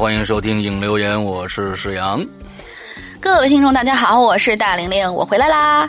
欢迎收听影留言，我是史阳。各位听众，大家好，我是大玲玲，我回来啦。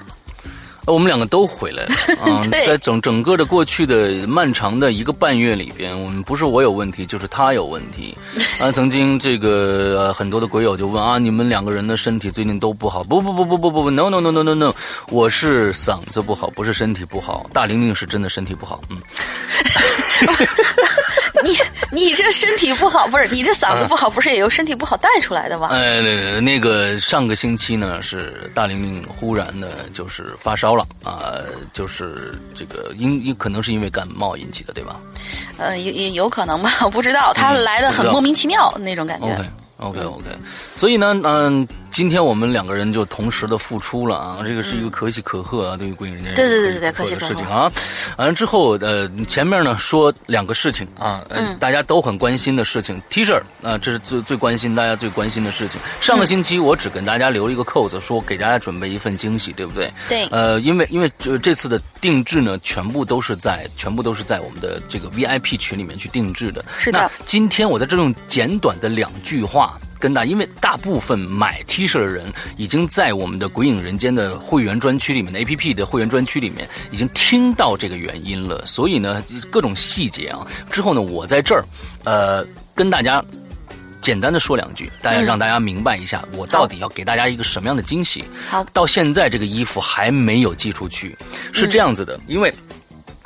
我们两个都回来了啊！对在整整个的过去的漫长的一个半月里边，我们不是我有问题，就是他有问题。啊，曾经这个、呃、很多的鬼友就问啊，你们两个人的身体最近都不好？不不不不不不不，no no no no no no，我是嗓子不好，不是身体不好。大玲玲是真的身体不好，嗯。你你这身体不好，不是你这嗓子不好，不是也由身体不好带出来的吗？哎，那个那个上个星期呢，是大玲玲忽然的就是发烧了啊、就是这个因因可能是因为感冒引起的，对吧呃，也也有可能吧，我不知道，他来的很莫名其妙那种感觉。？OK OK OK，所以呢，嗯、今天我们两个人就同时的付出了啊，这个是一个可喜可贺啊，对于《鬼影人间》对对对对对可喜的可贺事情啊。完了之后，呃，前面呢说两个事情啊，呃嗯大家都很关心的事情，T 恤啊、这是最最关心大家最关心的事情。上个星期我只跟大家留了一个扣子，说给大家准备一份惊喜，对不对？对呃，因为因为这这次的定制呢，全部都是在全部都是在我们的这个 VIP 群里面去定制的。是的那今天我在这用简短的两句话跟大，因为大部分买 T 恤的人已经在我们的《鬼影人间》的会员专区里面的 APP 的会员专区里面已经听到这个原因了，所以呢，各种细节啊，之后呢，我在这儿呃跟大家。简单的说两句，大家嗯让大家明白一下，我到底要给大家一个什么样的惊喜。好，到现在这个衣服还没有寄出去，是这样子的，因为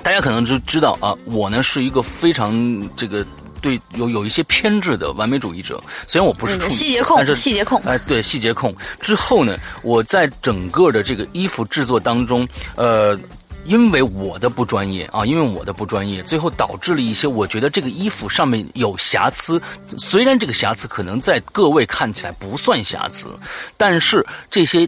大家可能就知道啊，我呢是一个非常这个对有有一些偏执的完美主义者，虽然我不是细节控但是细节控哎、对细节控。之后呢，我在整个的这个衣服制作当中，呃。因为我的不专业啊，因为我的不专业，最后导致了一些我觉得这个衣服上面有瑕疵。虽然这个瑕疵可能在各位看起来不算瑕疵，但是这些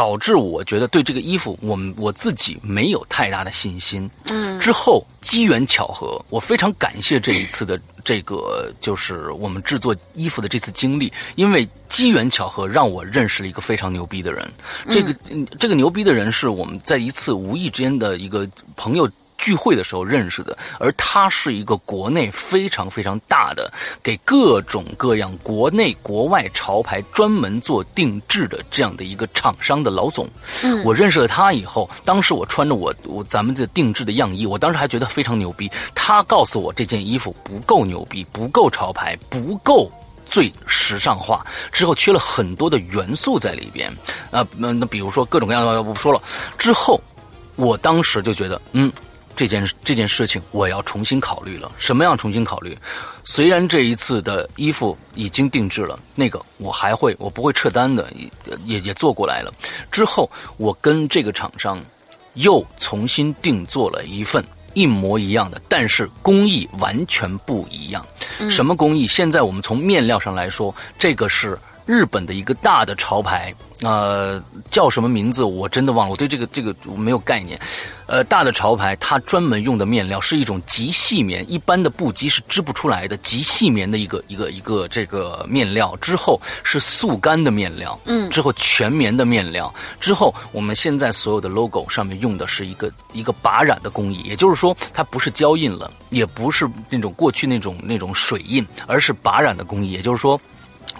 导致我觉得对这个衣服，我们我自己没有太大的信心。嗯，之后机缘巧合，我非常感谢这一次的 这个就是我们制作衣服的这次经历，因为机缘巧合让我认识了一个非常牛逼的人。这个、嗯、这个牛逼的人是我们在一次无意之间的一个朋友。聚会的时候认识的，而他是一个国内非常非常大的，给各种各样国内国外潮牌专门做定制的这样的一个厂商的老总。嗯，我认识了他以后，当时我穿着我我咱们这定制的样衣，我当时还觉得非常牛逼。他告诉我这件衣服不够牛逼，不够潮牌，不够。最时尚化之后，缺了很多的元素在里边，啊，那那比如说各种各样的，我不说了。之后，我当时就觉得，嗯，这件这件事情我要重新考虑了。什么样重新考虑？虽然这一次的衣服已经定制了，那个我还会，我不会撤单的，也也也做过来了。之后，我跟这个厂商又重新定做了一份。一模一样的，但是工艺完全不一样。什么工艺？现在我们从面料上来说，这个是日本的一个大的潮牌。呃，叫什么名字我真的忘了，我对这个这个没有概念。呃，大的潮牌它专门用的面料是一种极细棉，一般的布机是织不出来的极细棉的一个一个一个这个面料。之后是速干的面料，嗯，之后全棉的面料。之后我们现在所有的 logo 上面用的是一个一个拔染的工艺，也就是说它不是胶印了，也不是那种过去那种那种水印，而是拔染的工艺，也就是说。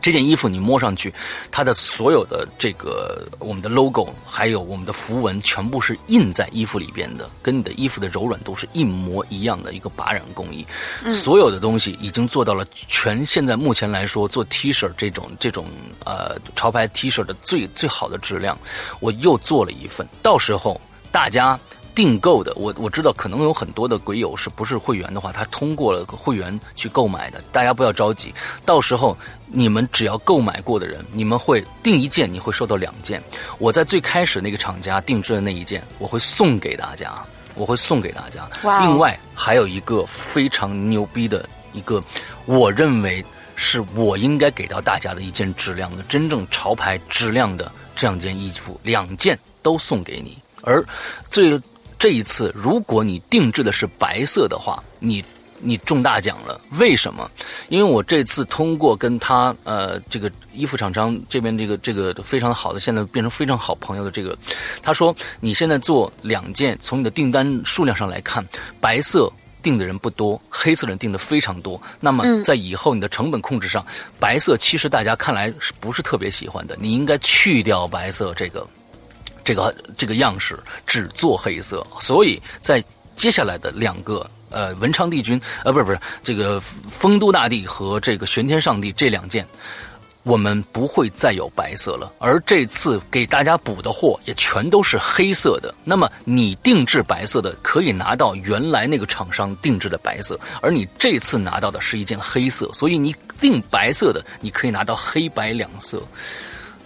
这件衣服你摸上去，它的所有的这个我们的 logo，还有我们的符文，全部是印在衣服里边的，跟你的衣服的柔软度是一模一样的一个拔染工艺。所有的东西已经做到了全现在目前来说做 T 恤这种这种呃潮牌 T 恤的最最好的质量。我又做了一份，到时候大家。订购的，我我知道可能有很多的鬼友是不是会员的话，他通过了会员去购买的。大家不要着急，到时候你们只要购买过的人，你们会订一件，你会收到两件。我在最开始那个厂家定制的那一件，我会送给大家，我会送给大家。另外还有一个非常牛逼的一个，我认为是我应该给到大家的一件质量的真正潮牌质量的这样一件衣服，两件都送给你，而最。这一次，如果你定制的是白色的话，你你中大奖了。为什么？因为我这次通过跟他呃这个衣服厂商这边这个这个非常好的，现在变成非常好朋友的这个，他说你现在做两件，从你的订单数量上来看，白色订的人不多，黑色人订的非常多。那么在以后你的成本控制上，白色其实大家看来是不是特别喜欢的？你应该去掉白色这个。这个这个样式只做黑色，所以在接下来的两个呃文昌帝君呃不是不是这个丰都大帝和这个玄天上帝这两件，我们不会再有白色了。而这次给大家补的货也全都是黑色的。那么你定制白色的可以拿到原来那个厂商定制的白色，而你这次拿到的是一件黑色，所以你定白色的你可以拿到黑白两色。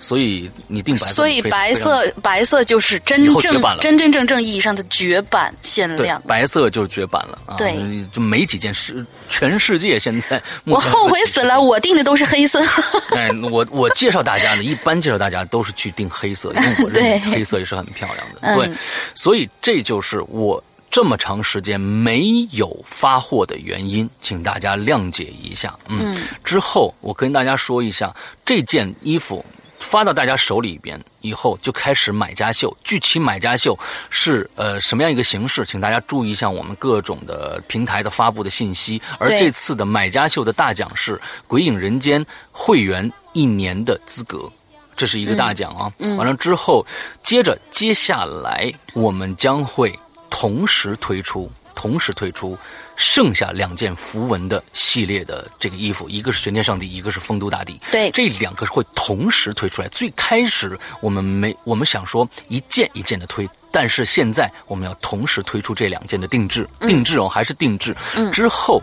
所以你定白色，所以白色白色就是真正真真正正意义上的绝版限量。白色就是绝版了啊！对，就没几件世，全世界现在我后悔死了，我定的都是黑色。哎，我我介绍大家呢，一般介绍大家都是去定黑色，因为我 认为黑色也是很漂亮的。对，所以这就是我这么长时间没有发货的原因，请大家谅解一下。嗯，之后我跟大家说一下这件衣服。发到大家手里边以后，就开始买家秀。具体买家秀是呃什么样一个形式，请大家注意一下我们各种的平台的发布的信息。而这次的买家秀的大奖是《鬼影人间》会员一年的资格，这是一个大奖啊。完了之后，接着接下来我们将会同时推出，同时推出。剩下两件符文的系列的这个衣服，一个是玄天上帝，一个是丰都大帝。对，这两个会同时推出来。最开始我们没，我们想说一件一件的推，但是现在我们要同时推出这两件的定制，定制哦，还是定制。嗯之后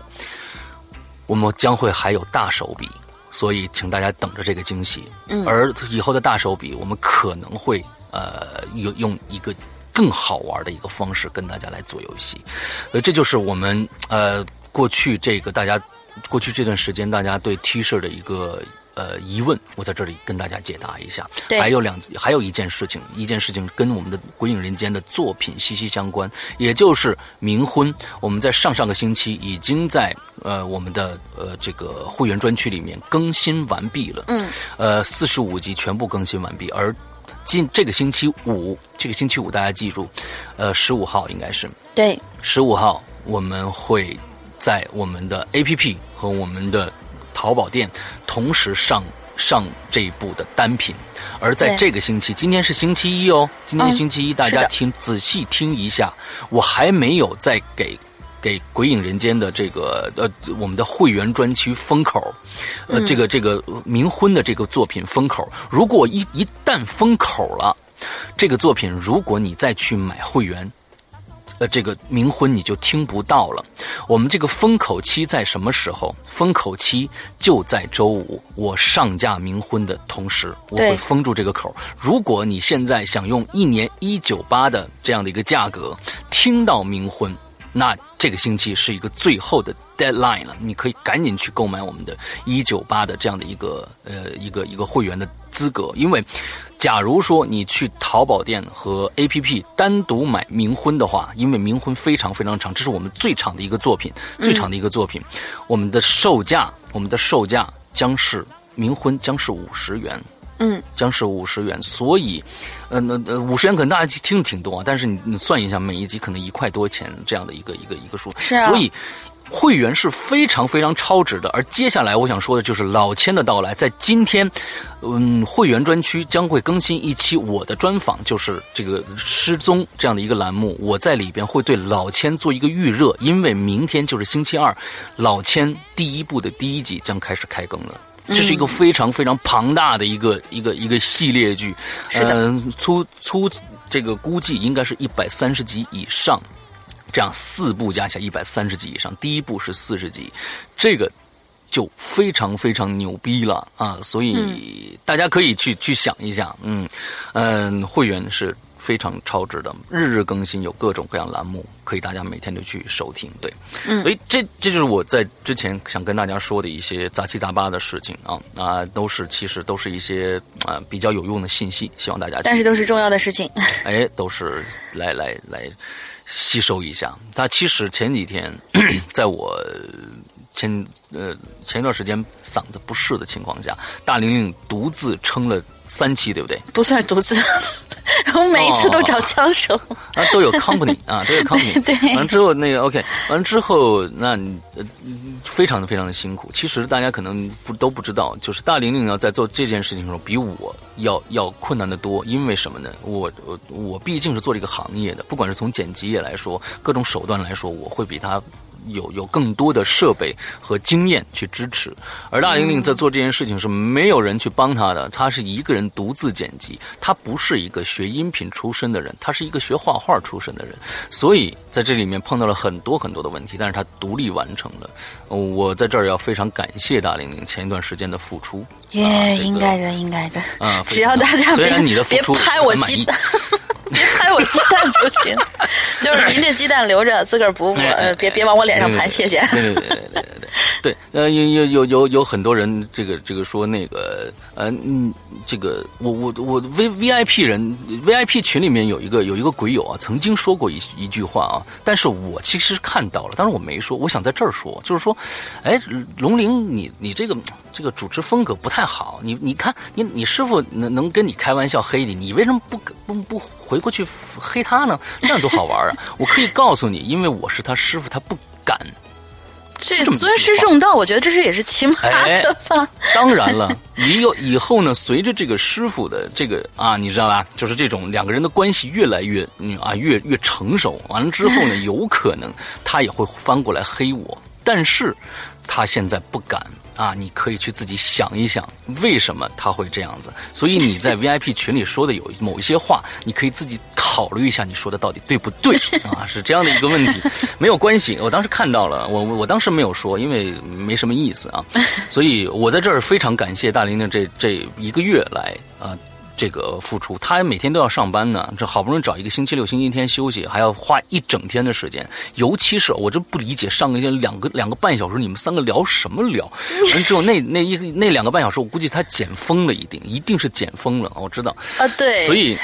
我们将会还有大手笔，所以请大家等着这个惊喜。嗯，而以后的大手笔，我们可能会呃用用一个。更好玩的一个方式跟大家来做游戏，呃，这就是我们呃过去这个大家过去这段时间大家对 T 恤的一个呃疑问，我在这里跟大家解答一下。还有两还有一件事情，一件事情跟我们的《鬼影人间》的作品息息相关，也就是冥婚。我们在上上个星期已经在呃我们的呃这个会员专区里面更新完毕了。嗯。呃，四十五集全部更新完毕，而。今这个星期五，这个星期五大家记住，呃，十五号应该是对，十五号我们会在我们的 APP 和我们的淘宝店同时上上这一部的单品。而在这个星期，今天是星期一哦，今天星期一，大家听仔细听一下，我还没有再给。给《鬼影人间》的这个呃，我们的会员专区封口，呃，这个这个冥婚的这个作品封口，如果一一旦封口了，这个作品如果你再去买会员，呃，这个冥婚你就听不到了。我们这个封口期在什么时候？封口期就在周五，我上架冥婚的同时，我会封住这个口。如果你现在想用一年一九八的这样的一个价格听到冥婚。那这个星期是一个最后的 deadline 了，你可以赶紧去购买我们的198的这样的一个呃一个一个会员的资格，因为假如说你去淘宝店和 APP 单独买冥婚的话，因为冥婚非常非常长，这是我们最长的一个作品，最长的一个作品，我们的售价我们的售价将是冥婚将是五十元。嗯，将是五十元，所以，呃，那呃，五十元可能大家听着挺多啊，但是你你算一下，每一集可能一块多钱这样的一个一个一个数，是啊，所以会员是非常非常超值的。而接下来我想说的就是老千的到来，在今天，嗯，会员专区将会更新一期我的专访，就是这个失踪这样的一个栏目，我在里边会对老千做一个预热，因为明天就是星期二，老千第一部的第一集将开始开更了。这是一个非常非常庞大的一个一个一个系列剧，嗯，粗粗这个估计应该是一百三十集以上，这样四部加起来一百三十集以上，第一部是四十集，这个就非常非常牛逼了啊！所以大家可以去去想一下，嗯嗯，会员是。非常超值的，日日更新，有各种各样栏目，可以大家每天都去收听。对，嗯，所以这这就是我在之前想跟大家说的一些杂七杂八的事情啊啊，都是其实都是一些啊比较有用的信息，希望大家但是都是重要的事情。哎，都是来来来吸收一下。他其实前几天 在我前呃前一段时间嗓子不适的情况下，大玲玲独自撑了。三期对不对？不算独自，然后每一次都找枪手啊，都有 company 啊，都有 company。对，完了之后那个 OK，完了之后那呃非常的非常的辛苦。其实大家可能不都不知道，就是大玲玲呢在做这件事情的时候比我要要困难的多。因为什么呢？我我我毕竟是做这个行业的，不管是从剪辑业来说，各种手段来说，我会比他。有有更多的设备和经验去支持，而大玲玲在做这件事情是没有人去帮她的，她是一个人独自剪辑。她不是一个学音频出身的人，她是一个学画画出身的人，所以在这里面碰到了很多很多的问题，但是她独立完成了。我在这儿要非常感谢大玲玲前一段时间的付出。耶，应该的，应该的。啊，只要大家别别拍我鸡蛋。别拍我鸡蛋就行，就是您这鸡蛋留着自个儿补补，呃，别别往我脸谢谢。对对对对对对，对，呃，有有有有有很多人这个这个说那个，呃，嗯，这个我我我 V V I P 人 V I P 群里面有一个有一个鬼友啊，曾经说过一一句话啊，但是我其实看到了，但是我没说，我想在这儿说，就是说，哎，龙玲，你你这个这个主持风格不太好，你你看你你师傅能能跟你开玩笑黑你，你为什么不不不回？过去黑他呢？这样多好玩啊！我可以告诉你，因为我是他师傅，他不敢。这尊师重道，我觉得这是也是起码的吧。当然了，你有以后呢，随着这个师傅的这个啊，你知道吧？就是这种两个人的关系越来越啊，越越成熟。完了之后呢，有可能他也会翻过来黑我，但是他现在不敢。啊，你可以去自己想一想，为什么他会这样子？所以你在 VIP 群里说的有某一些话，你可以自己考虑一下，你说的到底对不对 啊？是这样的一个问题，没有关系。我当时看到了，我我当时没有说，因为没什么意思啊。所以我在这儿非常感谢大玲玲这这一个月来啊。这个付出，他每天都要上班呢，这好不容易找一个星期六、星期天休息，还要花一整天的时间。尤其是我这不理解，上个两个两个半小时，你们三个聊什么聊？完之后那那一那两个半小时，我估计他减疯了，一定一定是减疯了。我知道啊，对，所以，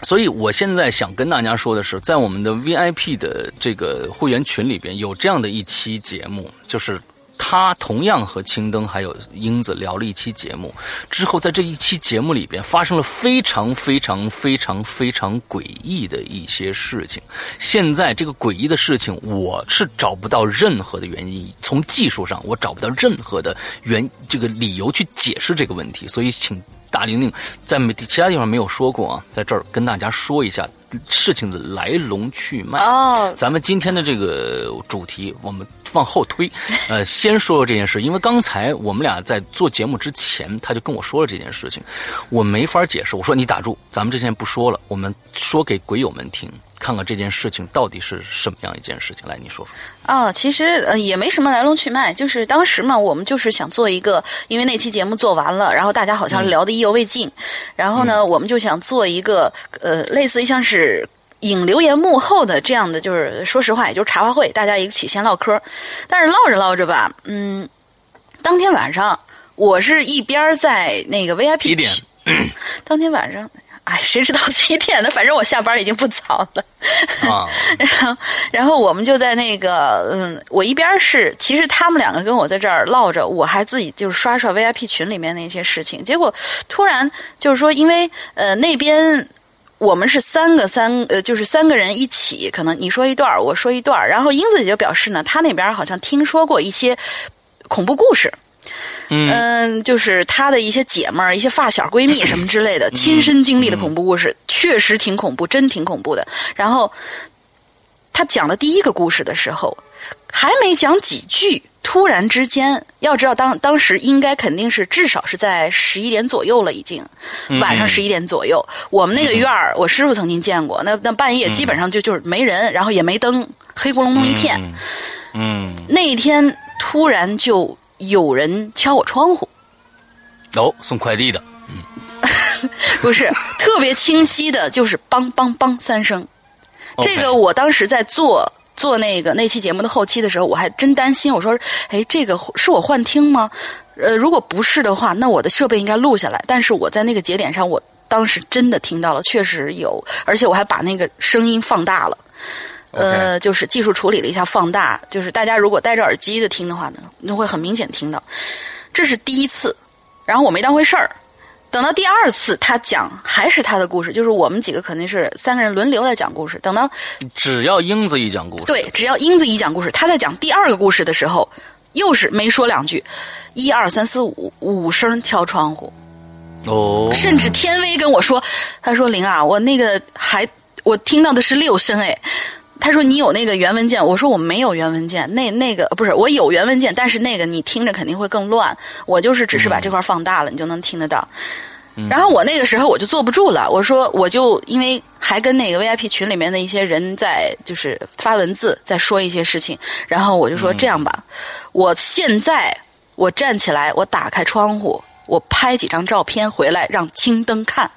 所以我现在想跟大家说的是，在我们的 VIP 的这个会员群里边，有这样的一期节目，就是。他同样和青灯还有英子聊了一期节目，之后在这一期节目里边发生了非常非常非常非常诡异的一些事情。现在这个诡异的事情，我是找不到任何的原因，从技术上我找不到任何的原这个理由去解释这个问题，所以请大玲玲在其他地方没有说过啊，在这儿跟大家说一下。事情的来龙去脉哦，咱们今天的这个主题我们往后推，呃，先说说这件事，因为刚才我们俩在做节目之前，他就跟我说了这件事情，我没法解释。我说你打住，咱们这件不说了，我们说给鬼友们听。看看这件事情到底是什么样一件事情，来你说说。啊，其实呃也没什么来龙去脉，就是当时嘛，我们就是想做一个，因为那期节目做完了，然后大家好像聊的意犹未尽，然后呢，我们就想做一个呃类似于像是引留言幕后的这样的，就是说实话，也就是茶话会，大家一起先唠嗑。但是唠着唠着吧，嗯，当天晚上我是一边在那个 VIP 几点？当天晚上。哎，谁知道几点呢？反正我下班已经不早了。啊，然后，然后我们就在那个，嗯，我一边是，其实他们两个跟我在这儿唠着，我还自己就是刷刷 VIP 群里面那些事情。结果突然就是说，因为呃那边我们是三个三呃，就是三个人一起，可能你说一段我说一段然后英子姐就表示呢，她那边好像听说过一些恐怖故事。嗯，就是她的一些姐们儿、一些发小、闺蜜什么之类的，亲身经历的恐怖故事，确实挺恐怖，真挺恐怖的。然后她讲了第一个故事的时候，还没讲几句，突然之间，要知道当当时应该肯定是至少是在十一点左右了，已经晚上十一点左右。我们那个院儿，我师傅曾经见过，那那半夜基本上就就是没人，然后也没灯，黑咕隆咚一片。嗯，那一天突然就。有人敲我窗户，哦，送快递的，嗯，不是特别清晰的，就是梆梆梆三声。这个我当时在做做那个那期节目的后期的时候，我还真担心，我说，哎，这个是我幻听吗？呃，如果不是的话，那我的设备应该录下来。但是我在那个节点上，我当时真的听到了，确实有，而且我还把那个声音放大了。呃，就是技术处理了一下放大，就是大家如果戴着耳机的听的话呢，那会很明显听到。这是第一次，然后我没当回事儿。等到第二次他讲还是他的故事，就是我们几个肯定是三个人轮流在讲故事。等到只要英子一讲故事，对，只要英子一讲故事，他在讲第二个故事的时候，又是没说两句，一二三四五五声敲窗户。哦，甚至天威跟我说，他说林啊，我那个还我听到的是六声哎。他说：“你有那个原文件？”我说：“我没有原文件。”那那个不是我有原文件，但是那个你听着肯定会更乱。我就是只是把这块放大了，你就能听得到。然后我那个时候我就坐不住了，我说我就因为还跟那个 VIP 群里面的一些人在就是发文字在说一些事情，然后我就说这样吧，我现在我站起来，我打开窗户，我拍几张照片回来让青灯看。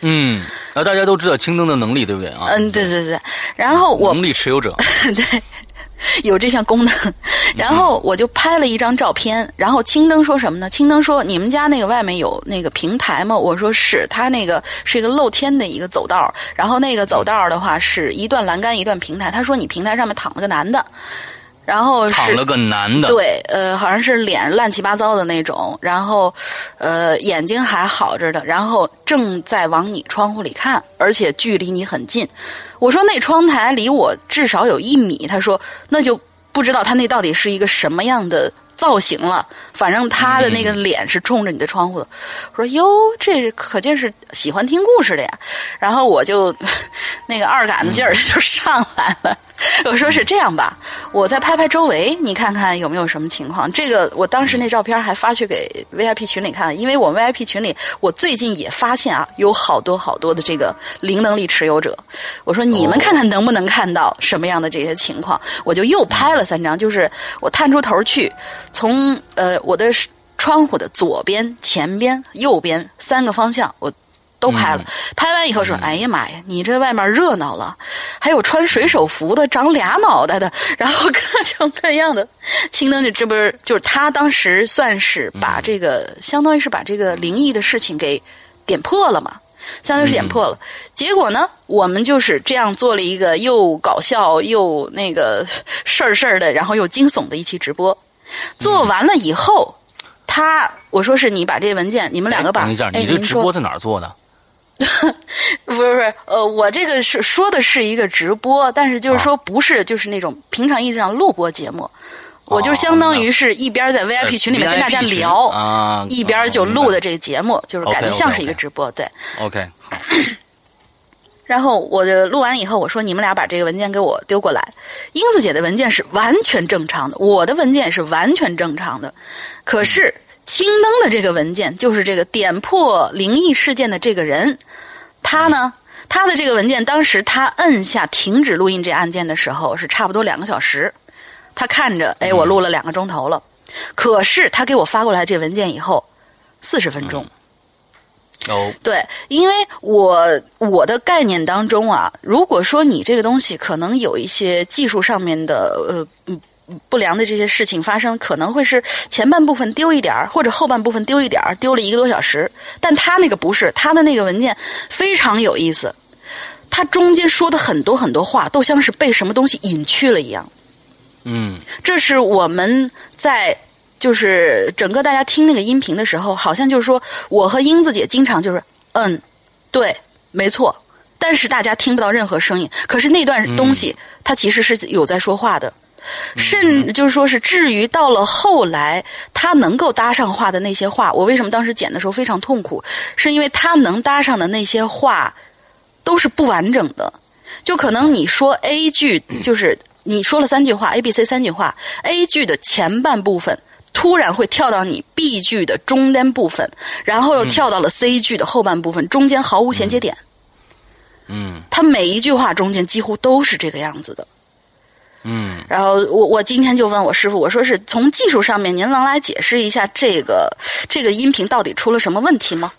嗯，啊，大家都知道青灯的能力，对不对啊？嗯，对对对。然后我能力持有者，对，有这项功能。然后我就拍了一张照片。然后青灯说什么呢？青灯说：“你们家那个外面有那个平台吗？”我说：“是，他那个是一个露天的一个走道。然后那个走道的话是一段栏杆一段平台。他说你平台上面躺了个男的。”然后躺了个男的，对，呃，好像是脸乱七八糟的那种，然后，呃，眼睛还好着的，然后正在往你窗户里看，而且距离你很近。我说那窗台离我至少有一米，他说那就不知道他那到底是一个什么样的。造型了，反正他的那个脸是冲着你的窗户的。我说哟，这可见是喜欢听故事的呀。然后我就 那个二杆子劲儿就上来了。我说是这样吧，我再拍拍周围，你看看有没有什么情况。这个我当时那照片还发去给 VIP 群里看，因为我们 VIP 群里我最近也发现啊，有好多好多的这个零能力持有者。我说你们看看能不能看到什么样的这些情况。我就又拍了三张，就是我探出头去。从呃我的窗户的左边、前边、右边三个方向，我都拍了。拍完以后说：“哎呀妈呀，你这外面热闹了，还有穿水手服的，长俩脑袋的，然后各种各样的。”青灯就这不是就是他当时算是把这个，相当于是把这个灵异的事情给点破了嘛，相当于是点破了。结果呢，我们就是这样做了一个又搞笑又那个事儿事儿的，然后又惊悚的一期直播。做完了以后，他我说是你把这文件，你们两个把，等一下，哎，你这直播在哪儿做的？不是不是，呃，我这个是说的是一个直播，但是就是说不是就是那种平常意义上录播节目，我就相当于是一边在 VIP 群里面跟大家聊，啊，一边就录的这个节目，就是感觉像是一个直播，对。OK，好，然后我就录完以后，我说你们俩把这个文件给我丢过来。英子姐的文件是完全正常的，我的文件也是完全正常的。可是青灯的这个文件，就是这个点破灵异事件的这个人，他呢，他的这个文件，当时他摁下停止录音这按键的时候，是差不多两个小时。他看着，哎，我录了两个钟头了。可是他给我发过来这文件以后，四十分钟。哦，对，因为我我的概念当中啊，如果说你这个东西可能有一些技术上面的呃嗯不良的这些事情发生，可能会是前半部分丢一点儿，或者后半部分丢一点儿，丢了一个多小时。但他那个不是，他的那个文件非常有意思，他中间说的很多很多话都像是被什么东西隐去了一样。嗯这是我们在就是整个大家听那个音频的时候，好像就是说我和英子姐经常就是嗯，对，没错，但是大家听不到任何声音。可是那段东西，它其实是有在说话的。甚就是说是，至于到了后来，他能够搭上话的那些话，我为什么当时剪的时候非常痛苦？是因为他能搭上的那些话都是不完整的，就可能你说 A 句，就是你说了三句话，A、B、C 三句话，A 句的前半部分突然会跳到你 B 句的中间部分，然后又跳到了 C 句的后半部分，中间毫无衔接点。嗯他每一句话中间几乎都是这个样子的。嗯，然后我我今天就问我师傅，我说是从技术上面，您能来解释一下这个这个音频到底出了什么问题吗？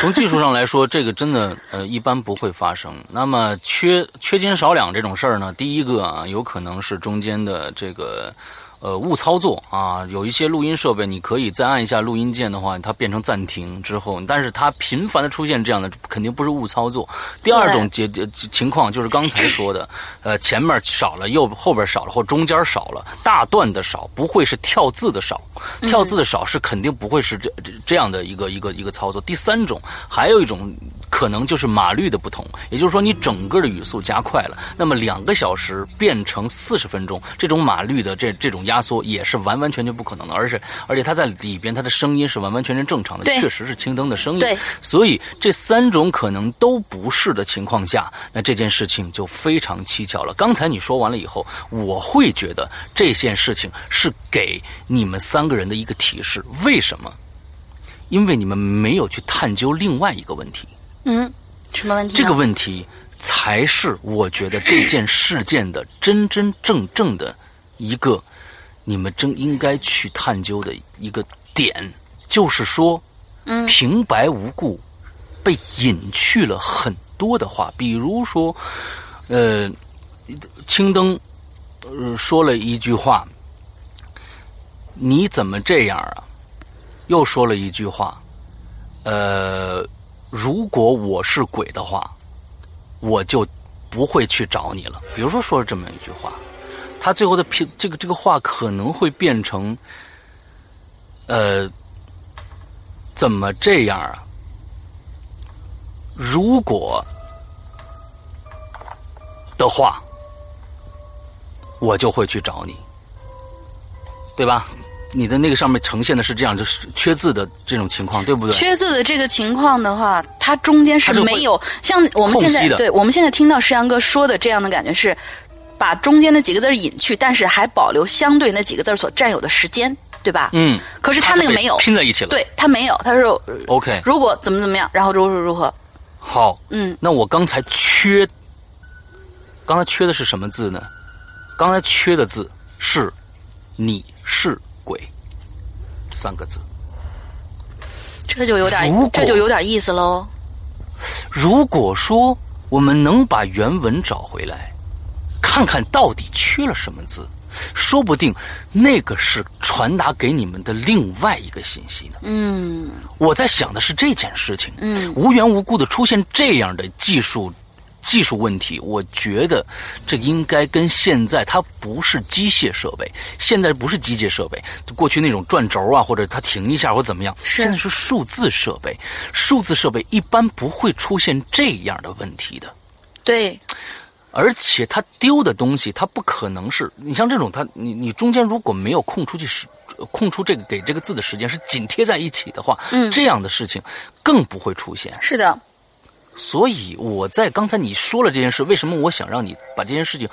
从技术上来说，这个真的呃一般不会发生。那么缺缺斤少两这种事儿呢，第一个啊，有可能是中间的这个。呃，误操作啊，有一些录音设备，你可以再按一下录音键的话，它变成暂停之后，但是它频繁的出现这样的，肯定不是误操作。第二种结情况就是刚才说的，呃，前面少了，右后边少了，或中间少了，大段的少，不会是跳字的少，跳字的少是肯定不会是这这这样的一个一个一个操作。第三种，还有一种可能就是码率的不同，也就是说你整个的语速加快了，那么两个小时变成四十分钟，这种码率的这这种压缩也是完完全全不可能的，而且而且它在里边它的声音是完完全全正常的，确实是青灯的声音。所以这三种可能都不是的情况下，那这件事情就非常蹊跷了。刚才你说完了以后，我会觉得这件事情是给你们三个人的一个提示。为什么？因为你们没有去探究另外一个问题。嗯，什么问题？这个问题才是我觉得这件事件的真真正正的一个你们真应该去探究的一个点，就是说，嗯平白无故被隐去了很多的话，比如说，呃，青灯呃说了一句话，你怎么这样啊？又说了一句话，呃。如果我是鬼的话，我就不会去找你了。比如说说了这么一句话，他最后的这个这个话可能会变成，呃，怎么这样啊？如果的话，我就会去找你，对吧？你的那个上面呈现的是这样，就是缺字的这种情况，对不对？缺字的这个情况的话，它中间是没有像我们现在对我们现在听到石阳哥说的这样的感觉是，把中间那几个字儿隐去，但是还保留相对那几个字儿所占有的时间，对吧？嗯，可是他那个没有，拼在一起了。对他没有，他说呃 OK，如果怎么怎么样，然后如何如何，好，嗯，那我刚才缺，刚才缺的是什么字呢？刚才缺的字是“你是鬼”三个字。这就有点这就有点意思喽。如果说我们能把原文找回来，看看到底缺了什么字，说不定那个是传达给你们的另外一个信息呢。嗯我在想的是这件事情，嗯无缘无故的出现这样的技术技术问题，我觉得这应该跟现在它不是机械设备，现在不是机械设备，过去那种转轴啊，或者它停一下或怎么样，是现在是数字设备，数字设备一般不会出现这样的问题的。对，而且它丢的东西，它不可能是你像这种，它你你中间如果没有空出去时，空出这个给这个字的时间是紧贴在一起的话，嗯这样的事情更不会出现。是的，所以我在刚才你说了这件事，为什么我想让你把这件事情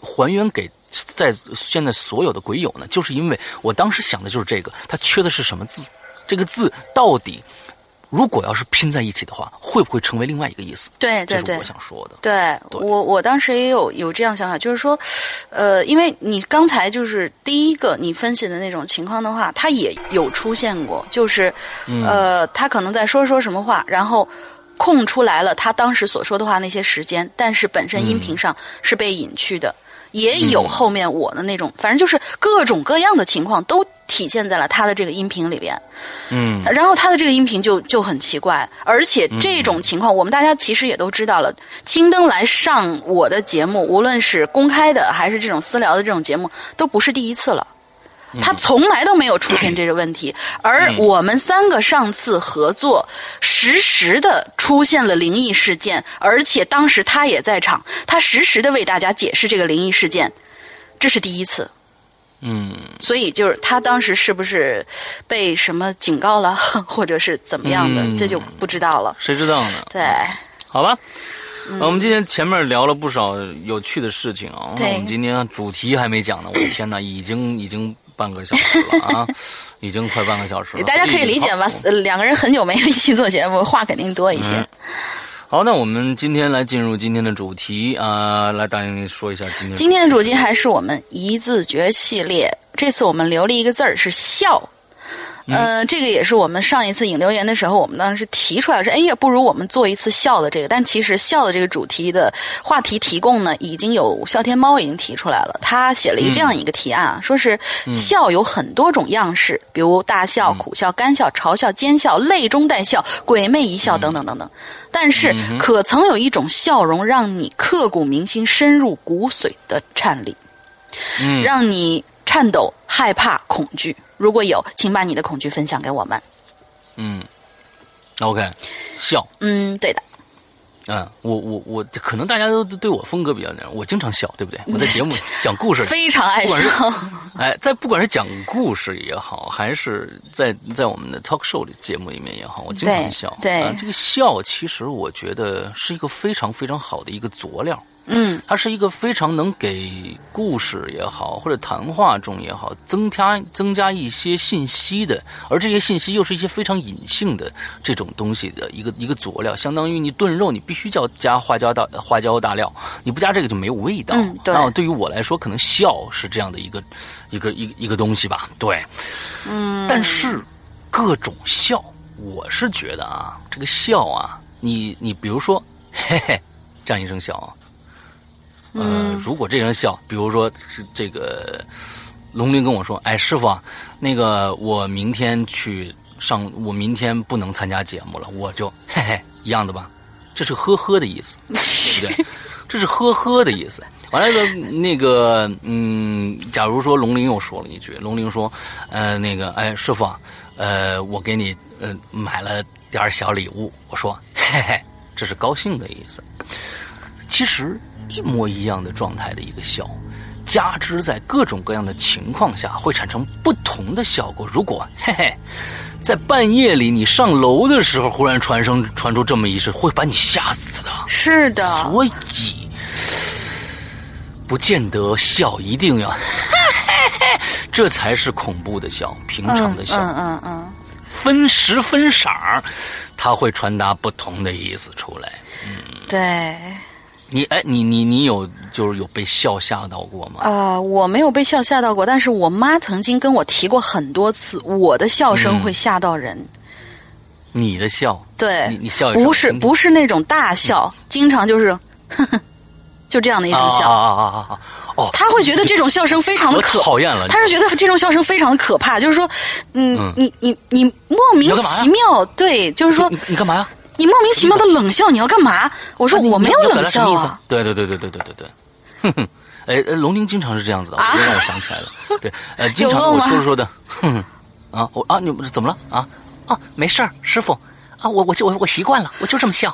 还原给在现在所有的鬼友呢？就是因为我当时想的就是这个，它缺的是什么字？这个字到底如果要是拼在一起的话，会不会成为另外一个意思？对对对这是我。想说的。对对我，我当时也有有这样想法，就是说，呃，因为你刚才就是第一个你分析的那种情况的话，它也有出现过，就是，呃，他可能在说说什么话，然后空出来了他当时所说的话那些时间，但是本身音频上是被隐去的，也有后面我的那种，反正就是各种各样的情况都体现在了他的这个音频里边。嗯然后他的这个音频就就很奇怪，而且这种情况，我们大家其实也都知道了。青灯来上我的节目，无论是公开的还是这种私聊的这种节目，都不是第一次了。他从来都没有出现这个问题，而我们三个上次合作，实时的出现了灵异事件，而且当时他也在场，他实时的为大家解释这个灵异事件，这是第一次。嗯所以就是他当时是不是被什么警告了，或者是怎么样的，嗯这就不知道了。谁知道呢？对，好吧。我们今天前面聊了不少有趣的事情啊，对我们今天主题还没讲呢，我的天哪，已经已经半个小时了啊，已经快半个小时了。大家可以理解吧好？呃两个人很久没有一起做节目，话肯定多一些。嗯好，那我们今天来进入今天的主题啊、来大英说一下今天今天的主题还是我们一字诀系列，这次我们留了一个字儿是笑。呃，这个也是我们上一次引留言的时候，我们当时提出来说，哎呀，不如我们做一次笑的这个。但其实笑的这个主题的话题提供呢，已经有笑天猫已经提出来了，他写了一个这样一个提案啊，说是笑有很多种样式，比如大笑、苦笑、干笑、嘲笑、奸笑、泪中带笑、鬼魅一笑等等等等。但是，可曾有一种笑容让你刻骨铭心、深入骨髓的颤栗？嗯让你颤抖、害怕、恐惧。如果有，请把你的恐惧分享给我们。嗯，OK，笑，嗯，对的，嗯，我我我可能大家都对我风格比较那样，我经常笑，对不对？我在节目 讲故事，非常爱笑。哎，在不管是讲故事也好，还是在在我们的 talk show 的节目里面也好，我经常对笑。对啊这个笑其实我觉得是一个非常非常好的一个佐料。嗯，它是一个非常能给故事也好，或者谈话中也好，增加增加一些信息的，而这些信息又是一些非常隐性的这种东西的一个一个佐料，相当于你炖肉，你必须叫加花椒大花椒大料，你不加这个就没有味道。嗯对那对于我来说，可能笑是这样的一个一个一个一个东西吧。对，嗯，但是各种笑，我是觉得啊，这个笑啊，你你比如说，嘿嘿，这样一声笑啊。呃，如果这人笑，比如说是这个龙鳞跟我说：“哎，师傅啊，那个我明天去上，我明天不能参加节目了。”我就嘿嘿，一样的吧，这是呵呵的意思，对不对？这是呵呵的意思。完了，那个嗯，假如说龙鳞又说了一句，龙鳞说：“呃，那个哎，师傅啊，呃，我给你呃买了点小礼物。”我说：“嘿嘿，这是高兴的意思。”其实一模一样的状态的一个笑，加之在各种各样的情况下会产生不同的效果。如果嘿嘿，在半夜里你上楼的时候忽然传声传出这么一声，会把你吓死的。是的，所以不见得笑一定要，这才是恐怖的笑，平常的笑。嗯嗯嗯，分时分色儿，它会传达不同的意思出来。嗯对。你哎，你你你有就是有被笑吓到过吗？啊、我没有被笑吓到过，但是我妈曾经跟我提过很多次，我的笑声会吓到人。你的笑，对，你你笑不是不是是那种大笑，经常就是，呵呵，就这样的一种笑。啊啊啊啊啊！哦，他会觉得这种笑声非常的可可，讨厌了。他是觉得这种笑声非常的可怕，就是说，嗯，嗯你你你莫名其妙，对，就是说你，你干嘛呀？你莫名其妙的冷笑，你要干嘛？我说我没有冷笑啊。？对对对对对对对对。哼哼，哎，哎龙鳞经常是这样子的，啊 我让我想起来了。对，呃，经常我叔叔说着说的，哼哼，啊，我啊，你们怎么了啊？啊，没事儿，师傅啊，我我就我我习惯了，我就这么笑。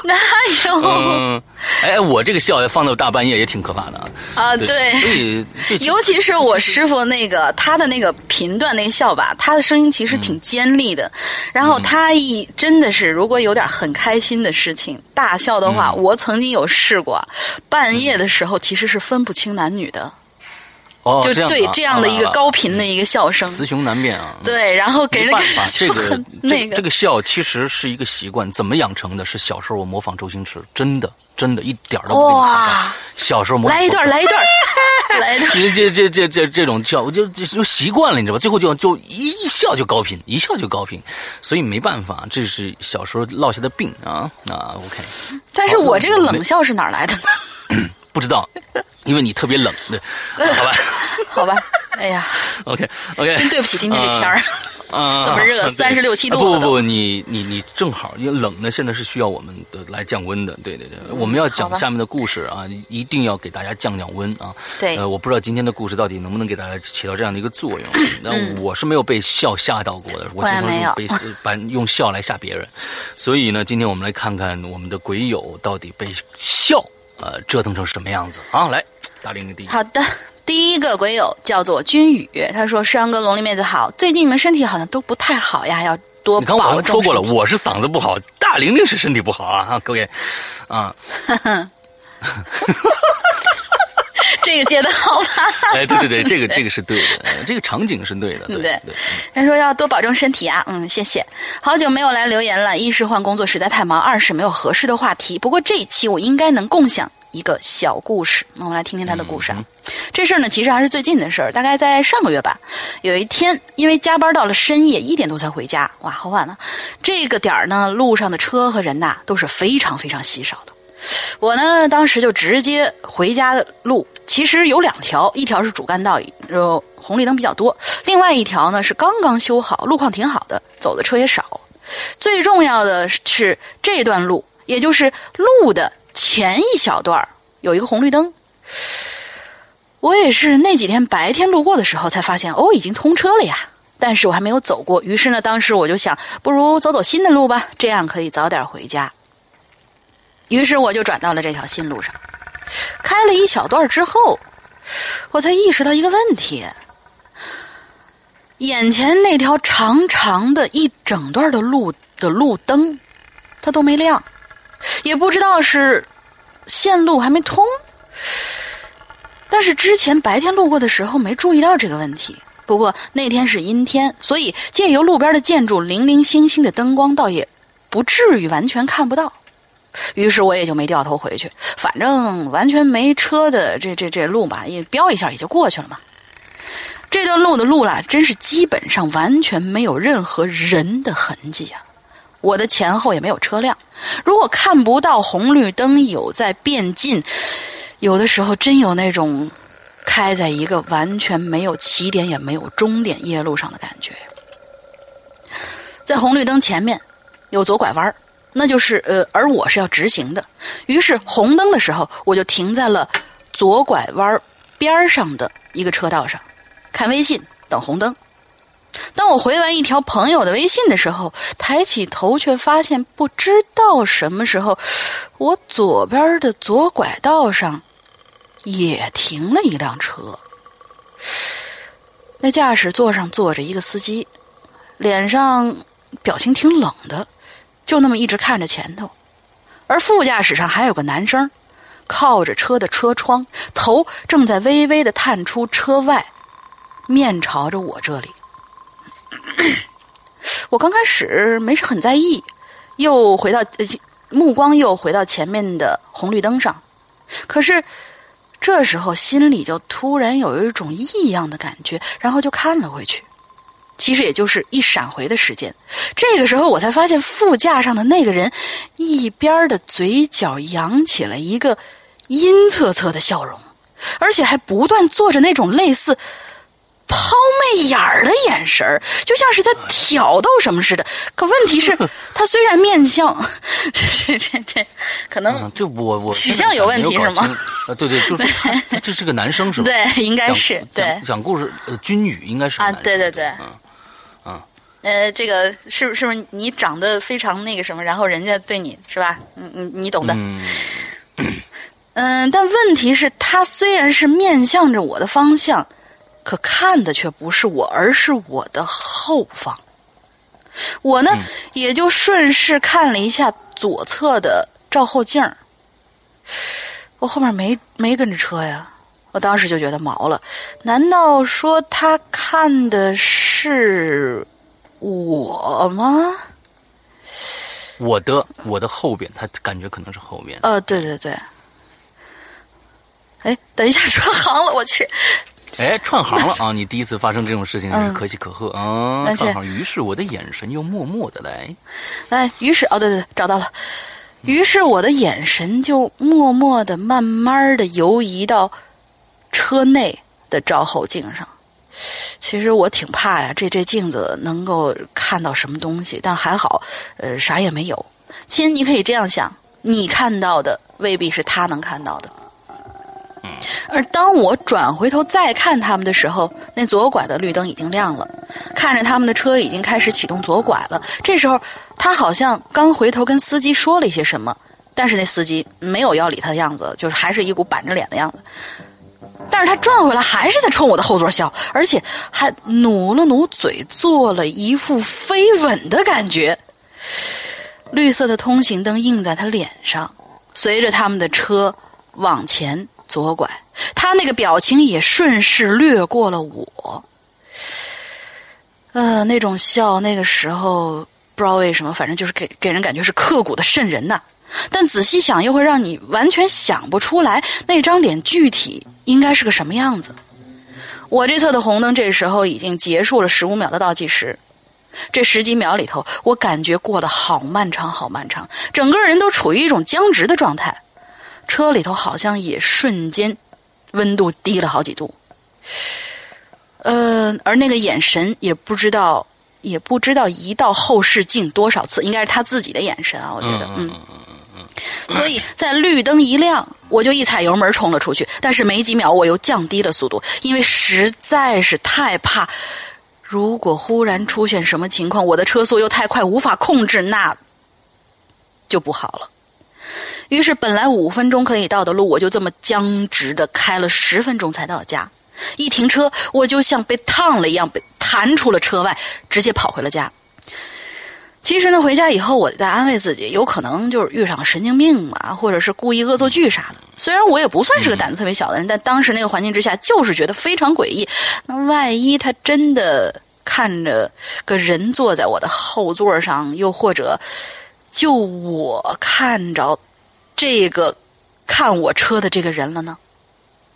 哪有？嗯，哎，我这个笑放到大半夜也挺可怕的啊。啊，对，对。所以对尤其是我师傅那个他的那个频段那个笑吧，他的声音其实挺尖利的。然后他一真的是，如果有点很开心的事情大笑的话，我曾经有试过，半夜的时候其实是分不清男女的，哦，就对这样的一个啊高频的一个笑声。雌雄难辨啊。嗯对，然后给人感觉，这个那个这个笑其实是一个习惯，怎么养成的？是小时候我模仿周星驰，真的真的一点儿都不夸张哇。小时候模仿来一段，来一段，来一段。这这这这这这种笑，我就就就习惯了，你知道吧？最后就就一一笑就高频，一笑就高频，所以没办法，这是小时候落下的病啊啊。OK，但是我这个冷笑是哪来的呢？不知道，因为你特别冷，对，好吧 好吧，哎呀，？OK OK，真对不起今天这天儿。啊，这么热三十六七度啊不不不，你你你正好，因为冷呢，现在是需要我们的来降温的。对对对，我们要讲下面的故事啊，一定要给大家降降温啊。对呃，我不知道今天的故事到底能不能给大家起到这样的一个作用。那我是没有被笑吓到过的，我经常被呃把用笑来吓别人。所以呢，今天我们来看看我们的鬼友到底被笑呃折腾成什么样子啊！来，大玲玲第一。好的，第一个鬼友叫做君宇，他说：“山哥、龙丽妹子好，最近你们身体好像都不太好呀，要多你看我保重。”刚说过了，我是嗓子不好，大玲玲是身体不好啊，各位，啊，这个接的好吧？哎，对对对，这个这个是对的，呃这个场景是对的，对对对。他说要多保重身体啊，嗯，谢谢。好久没有来留言了，一是换工作实在太忙，二是没有合适的话题。不过这一期我应该能共享一个小故事，那我们来听听他的故事啊。这事儿呢，其实还是最近的事儿，大概在上个月吧。有一天，因为加班到了深夜一点多才回家，哇，好晚了。这个点儿呢，路上的车和人呐都是非常非常稀少的。我呢，当时就直接回家的路，其实有两条，一条是主干道，呃，红绿灯比较多；另外一条呢是刚刚修好，路况挺好的，走的车也少。最重要的是这段路，也就是路的前一小段有一个红绿灯。我也是那几天白天路过的时候才发现，哦，已经通车了呀。但是我还没有走过，于是呢，当时我就想，不如走走新的路吧，这样可以早点回家。于是我就转到了这条新路上，开了一小段之后，我才意识到一个问题：眼前那条长长的一整段的路的路灯，它都没亮，也不知道是线路还没通。但是之前白天路过的时候没注意到这个问题。不过那天是阴天，所以借由路边的建筑零零星星的灯光，倒也不至于完全看不到。于是我也就没掉头回去，反正完全没车的这这这路吧，也飙一下也就过去了嘛。这段路的路啦，真是基本上完全没有任何人的痕迹啊！我的前后也没有车辆，如果看不到红绿灯有在变近，有的时候真有那种开在一个完全没有起点也没有终点夜路上的感觉。在红绿灯前面有左拐弯儿那就是呃，而我是要直行的，于是红灯的时候，我就停在了左拐弯边上的一个车道上，看微信等红灯。当我回完一条朋友的微信的时候，抬起头却发现不知道什么时候，我左边的左拐道上也停了一辆车。那驾驶座上坐着一个司机，脸上表情挺冷的。就那么一直看着前头，而副驾驶上还有个男生，靠着车的车窗，头正在微微的探出车外，面朝着我这里。我刚开始没是很在意，又回到、目光又回到前面的红绿灯上，可是这时候心里就突然有一种异样的感觉，然后就看了回去。其实也就是一闪回的时间，这个时候我才发现副驾上的那个人，一边的嘴角扬起了一个阴恻恻的笑容，而且还不断做着那种类似抛媚眼儿的眼神儿，就像是在挑逗什么似的。可问题是，他虽然面相，这这这可能就，我我取向有问题是吗？啊，对对，就是这是个男生是吧？对，应该是对讲讲故事，呃，军语应该是啊对对对嗯嗯，呃，这个是不是不是你长得非常那个什么，然后人家对你是吧？嗯嗯，你懂的。嗯嗯，但问题是，他虽然是面向着我的方向，可看的却不是我，而是我的后方。我呢，也就顺势看了一下左侧的照后镜儿我后面没没跟着车呀，我当时就觉得毛了。难道说他看的是我吗？我的我的后边，他感觉可能是后边。呃，对对对。哎，等一下串行了，我去。哎，串行了啊！你第一次发生这种事情，嗯可喜可贺啊！串行，于是我的眼神又默默的来，哎，于是哦，对对，找到了。于是我的眼神就默默的、慢慢的游移到车内的照后镜上。其实我挺怕呀，这这镜子能够看到什么东西，但还好，呃，啥也没有。亲，你可以这样想，你看到的未必是他能看到的。而当我转回头再看他们的时候，那左拐的绿灯已经亮了，看着他们的车已经开始启动左拐了。这时候，他好像刚回头跟司机说了一些什么，但是那司机没有要理他的样子，就是还是一股板着脸的样子。但是他转回来还是在冲我的后座笑，而且还努了努嘴，做了一副飞吻的感觉。绿色的通行灯映在他脸上，随着他们的车往前左拐，他那个表情也顺势掠过了我。呃，那种笑，那个时候不知道为什么，反正就是给给人感觉是刻骨的瘆人呐。但仔细想，又会让你完全想不出来那张脸具体应该是个什么样子。我这侧的红灯这时候已经结束了十五秒的倒计时，这十几秒里头，我感觉过得好漫长，好漫长，整个人都处于一种僵直的状态。车里头好像也瞬间温度低了好几度。呃，而那个眼神也不知道，也不知道移到后视镜多少次，应该是他自己的眼神啊，我觉得，嗯。所以在绿灯一亮，我就一踩油门冲了出去。但是没几秒，我又降低了速度，因为实在是太怕，如果忽然出现什么情况，我的车速又太快，无法控制，那就不好了。于是，本来五分钟可以到的路，我就这么僵直的开了十分钟才到家。一停车，我就像被烫了一样，被弹出了车外，直接跑回了家。其实呢，回家以后我在安慰自己，有可能就是遇上神经病嘛，或者是故意恶作剧啥的。虽然我也不算是个胆子特别小的人，但当时那个环境之下，就是觉得非常诡异。那万一他真的看着个人坐在我的后座上，又或者就我看着这个看我车的这个人了呢？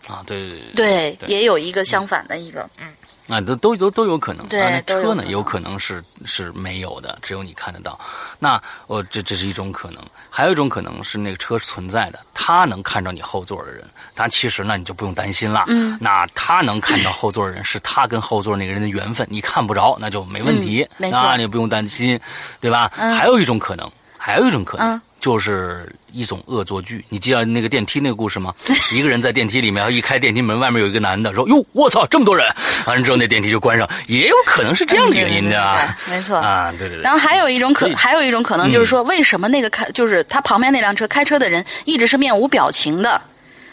啊，对对对对，对也有一个相反的一个，嗯，啊，都都都都有可能。对啊、那车呢，有可能是是没有的，只有你看得到。那哦，这这是一种可能，还有一种可能是那个车是存在的，他能看着你后座的人，他其实呢你就不用担心了。嗯，那他能看到后座的人，是他跟后座那个人的缘分，你看不着，那就没问题，嗯没错那你不用担心，对吧？嗯还有一种可能，还有一种可能。嗯就是一种恶作剧，你记得那个电梯那个故事吗？一个人在电梯里面，一开电梯门，外面有一个男的说：“哟，我操，这么多人！”完了之后，那电梯就关上，也有可能是这样的原因的啊。没错啊，对对对。然后还有一种可还有一种可能就是说，为什么那个开，就是他旁边那辆车开车的人一直是面无表情的，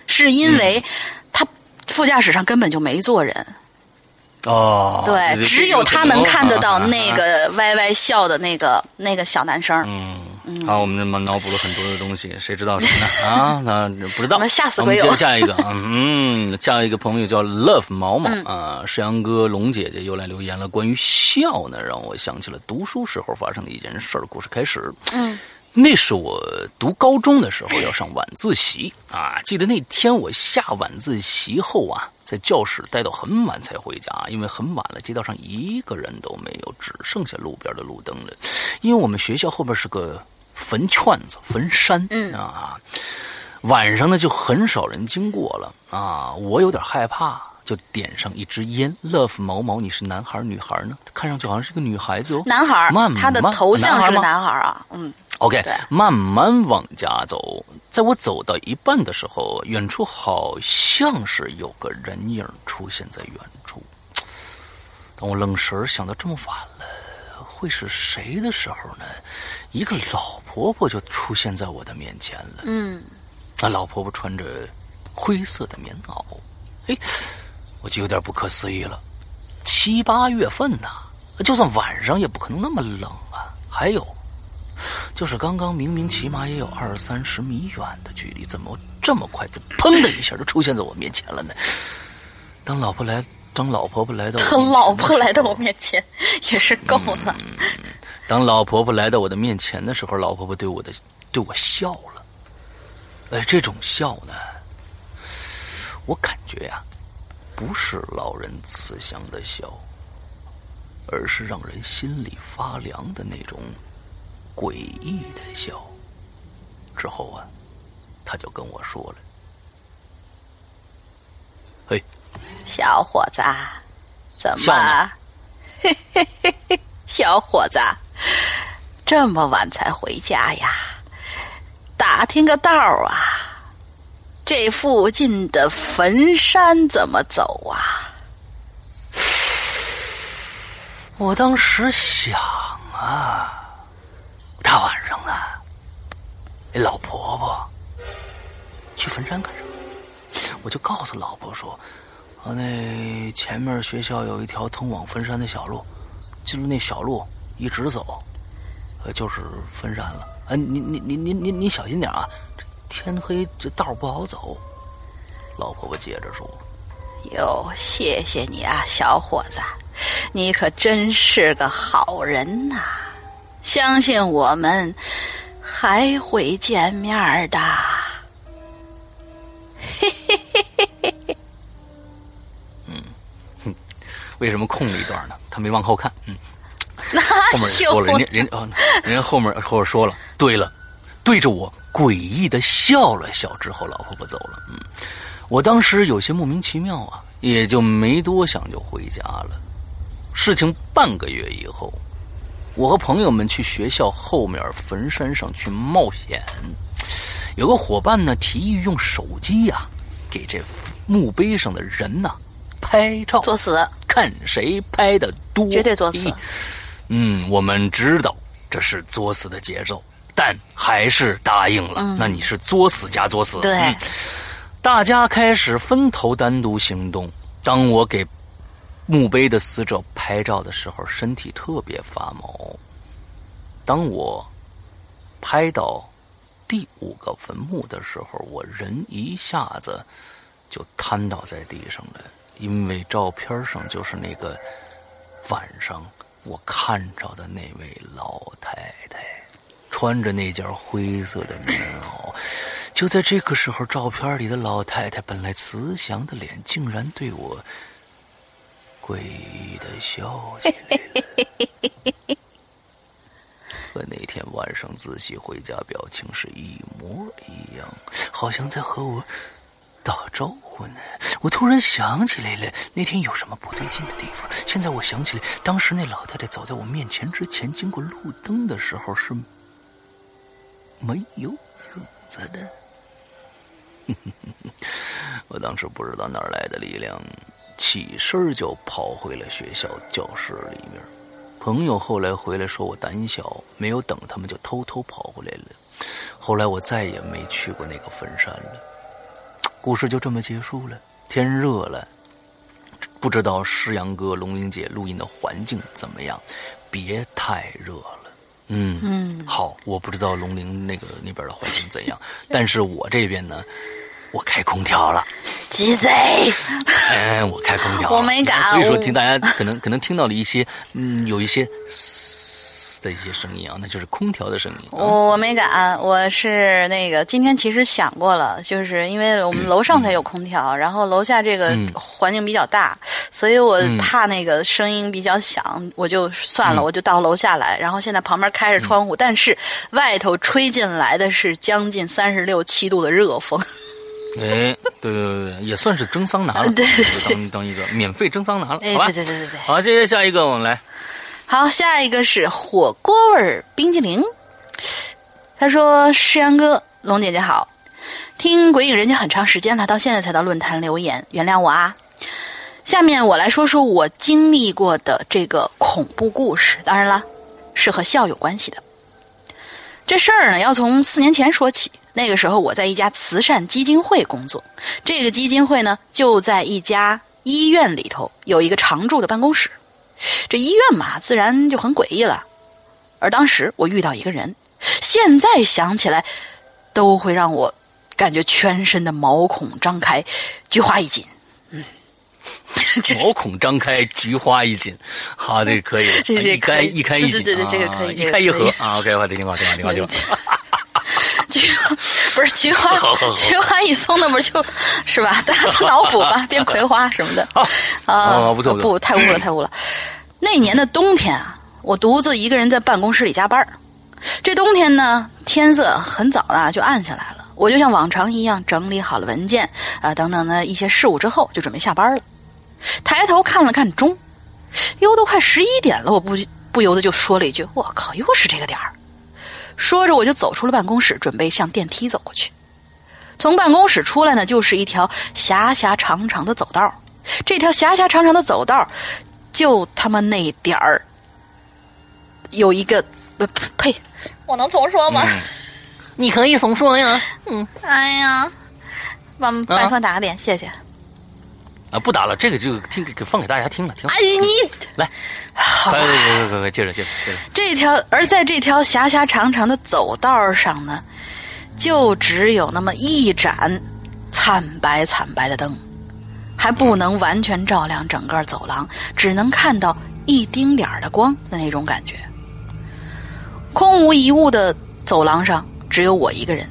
是因为他副驾驶上根本就没坐人，哦，对，只有他能看得到那。个歪歪笑的那个那个小男生。嗯，好，我们那么脑补了很多的东西，谁知道谁呢？啊，那不知道。我们接 下一个，嗯，下一个朋友叫 Love 毛毛啊，石阳哥、龙姐姐又来留言了，关于笑呢，让我想起了读书时候发生的一件事儿。故事开始，嗯，那是我读高中的时候要上晚自习啊，记得那天我下晚自习后啊，在教室待到很晚才回家，因为很晚了，街道上一个人都没有，只剩下路边的路灯了。因为我们学校后边是个坟圈子、坟山，嗯啊，晚上呢就很少人经过了啊，我有点害怕，就点上一支烟。Love 毛毛，你是男孩女孩呢？看上去好像是个女孩子哦。男孩慢，慢他的头像是个男孩啊，嗯，OK，慢慢往家走。在我走到一半的时候，远处好像是有个人影出现在远处。当我愣神儿想到这么晚了，会是谁的时候呢？一个老婆婆就出现在我的面前了。嗯，那老婆婆穿着灰色的棉袄，哎，我就有点不可思议了。七八月份呐、就算晚上也不可能那么冷啊。还有，就是刚刚明明起码也有二三十米远的距离，怎么这么快就砰的一下就出现在我面前了呢？当老婆来，当老婆婆来到我他 面前老婆来到我面前也是够了。当老婆婆来到我的面前的时候，老婆婆对我的对我笑了。哎，这种笑呢，我感觉呀、不是老人慈祥的笑，而是让人心里发凉的那种诡异的笑。之后啊，他就跟我说了：“嘿，小伙子，怎么？嘿嘿嘿嘿，小伙子，这么晚才回家呀？打听个道儿啊！这附近的坟山怎么走啊？我当时想啊，大晚上的，那老婆婆去坟山干什么？我就告诉老婆说，啊，那前面学校有一条通往坟山的小路，进了那小路一直走，呃，就是坟山了。哎，你你你你你你小心点啊，这天黑这道不好走。老婆婆接着说。哟，谢谢你啊，小伙子，你可真是个好人呐、相信我们还会见面的。”嘿嘿嘿嘿嘿。为什么空了一段呢？他没往后看，嗯，后面人说了，人家人啊，人家后面后面说了，对了，对着我诡异的笑了笑之后，老婆婆走了。嗯，我当时有些莫名其妙啊，也就没多想就回家了。事情半个月以后，我和朋友们去学校后面坟山上去冒险，有个伙伴呢提议用手机呀、给这墓碑上的人呐、拍照，作死，看谁拍的多，绝对作死。嗯，我们知道这是作死的节奏，但还是答应了。那你是作死加作死。对嗯大家开始分头单独行动。当我给墓碑的死者拍照的时候，身体特别发毛。当我拍到第五个坟墓的时候，我人一下子就瘫倒在地上了，因为照片上就是那个晚上我看着的那位老太太，穿着那件灰色的棉袄。就在这个时候，照片里的老太太本来慈祥的脸，竟然对我诡异的笑起来了。和那天晚上自习回家表情是一模一样，好像在和我打招呼呢。我突然想起来了，那天有什么不对劲的地方。现在我想起来，当时那老太太走在我面前之前，经过路灯的时候是没有影子的。我当时不知道哪儿来的力量，起身就跑回了学校教室里面。朋友后来回来说我胆小，没有等他们就偷偷跑回来了。后来我再也没去过那个坟山了。故事就这么结束了。天热了，不知道诗阳哥、龙玲姐录音的环境怎么样？别太热了。嗯嗯好，我不知道龙陵那个那边的环境怎样，但是我这边呢，我开空调了。鸡贼！哎，我开空调了，我没敢所以说听大家可能可能听到了一些嗯，有一些嘶的一些声音啊，那就是空调的声音啊。我我没敢，我是那个今天其实想过了，就是因为我们楼上才有空调，然后楼下这个嗯环境比较大，所以我嗯怕那个声音比较响，我就算了，嗯我就到楼下来。然后现在旁边开着窗户，但是外头吹进来的是将近三十六七度的热风。哎，对对对对，也算是蒸桑拿了，对对对，当当一个免费蒸桑拿了，哎，好吧对？对对对对。好，谢谢下一个，我们来。好，下一个是火锅味儿冰激凌。他说：“诗阳哥，龙姐姐好，听《鬼影人家》很长时间了，到现在才到论坛留言，原谅我啊。下面我来说说我经历过的这个恐怖故事，当然了，是和笑有关系的。这事儿呢，要从四年前说起。那个时候我在一家慈善基金会工作，这个基金会呢就在一家医院里头有一个常驻的办公室。这医院嘛，自然就很诡异了。而当时我遇到一个人，现在想起来，都会让我感觉全身的毛孔张开，菊花一紧。嗯，这毛孔张开，菊花一紧，好，这个可以，这是一开一开一紧，对对对对这个可以啊一开一合啊。OK，我听话，听话，听话，听话。菊花不是菊花菊花一松，那不就是吧？大家脑补吧，变葵花什么的。好，啊，哦不错不太污了，太污了。那年的冬天啊，我独自一个人在办公室里加班儿这冬天呢，天色很早啊就暗下来了。我就像往常一样整理好了文件啊、等等的一些事务之后，就准备下班了。抬头看了看钟，哟，都快十一点了，我不不由得就说了一句：“我靠，又是这个点儿。”说着，我就走出了办公室，准备向电梯走过去。从办公室出来呢，就是一条狭狭长长的走道。这条狭狭长长的走道，就他妈那点儿，有一个呃呸，我能重说吗？你可以重说呀。嗯哎呀，帮拜托打个点，谢谢。啊，不打了，这个就听给放给大家听了，挺好哎。，你来，好快快快快，接着接着接着。这条，而在这条狭狭长长的走道上呢，就只有那么一盏惨白惨白的灯，还不能完全照亮整个走廊，只能看到一丁点儿的光的那种感觉。空无一物的走廊上只有我一个人。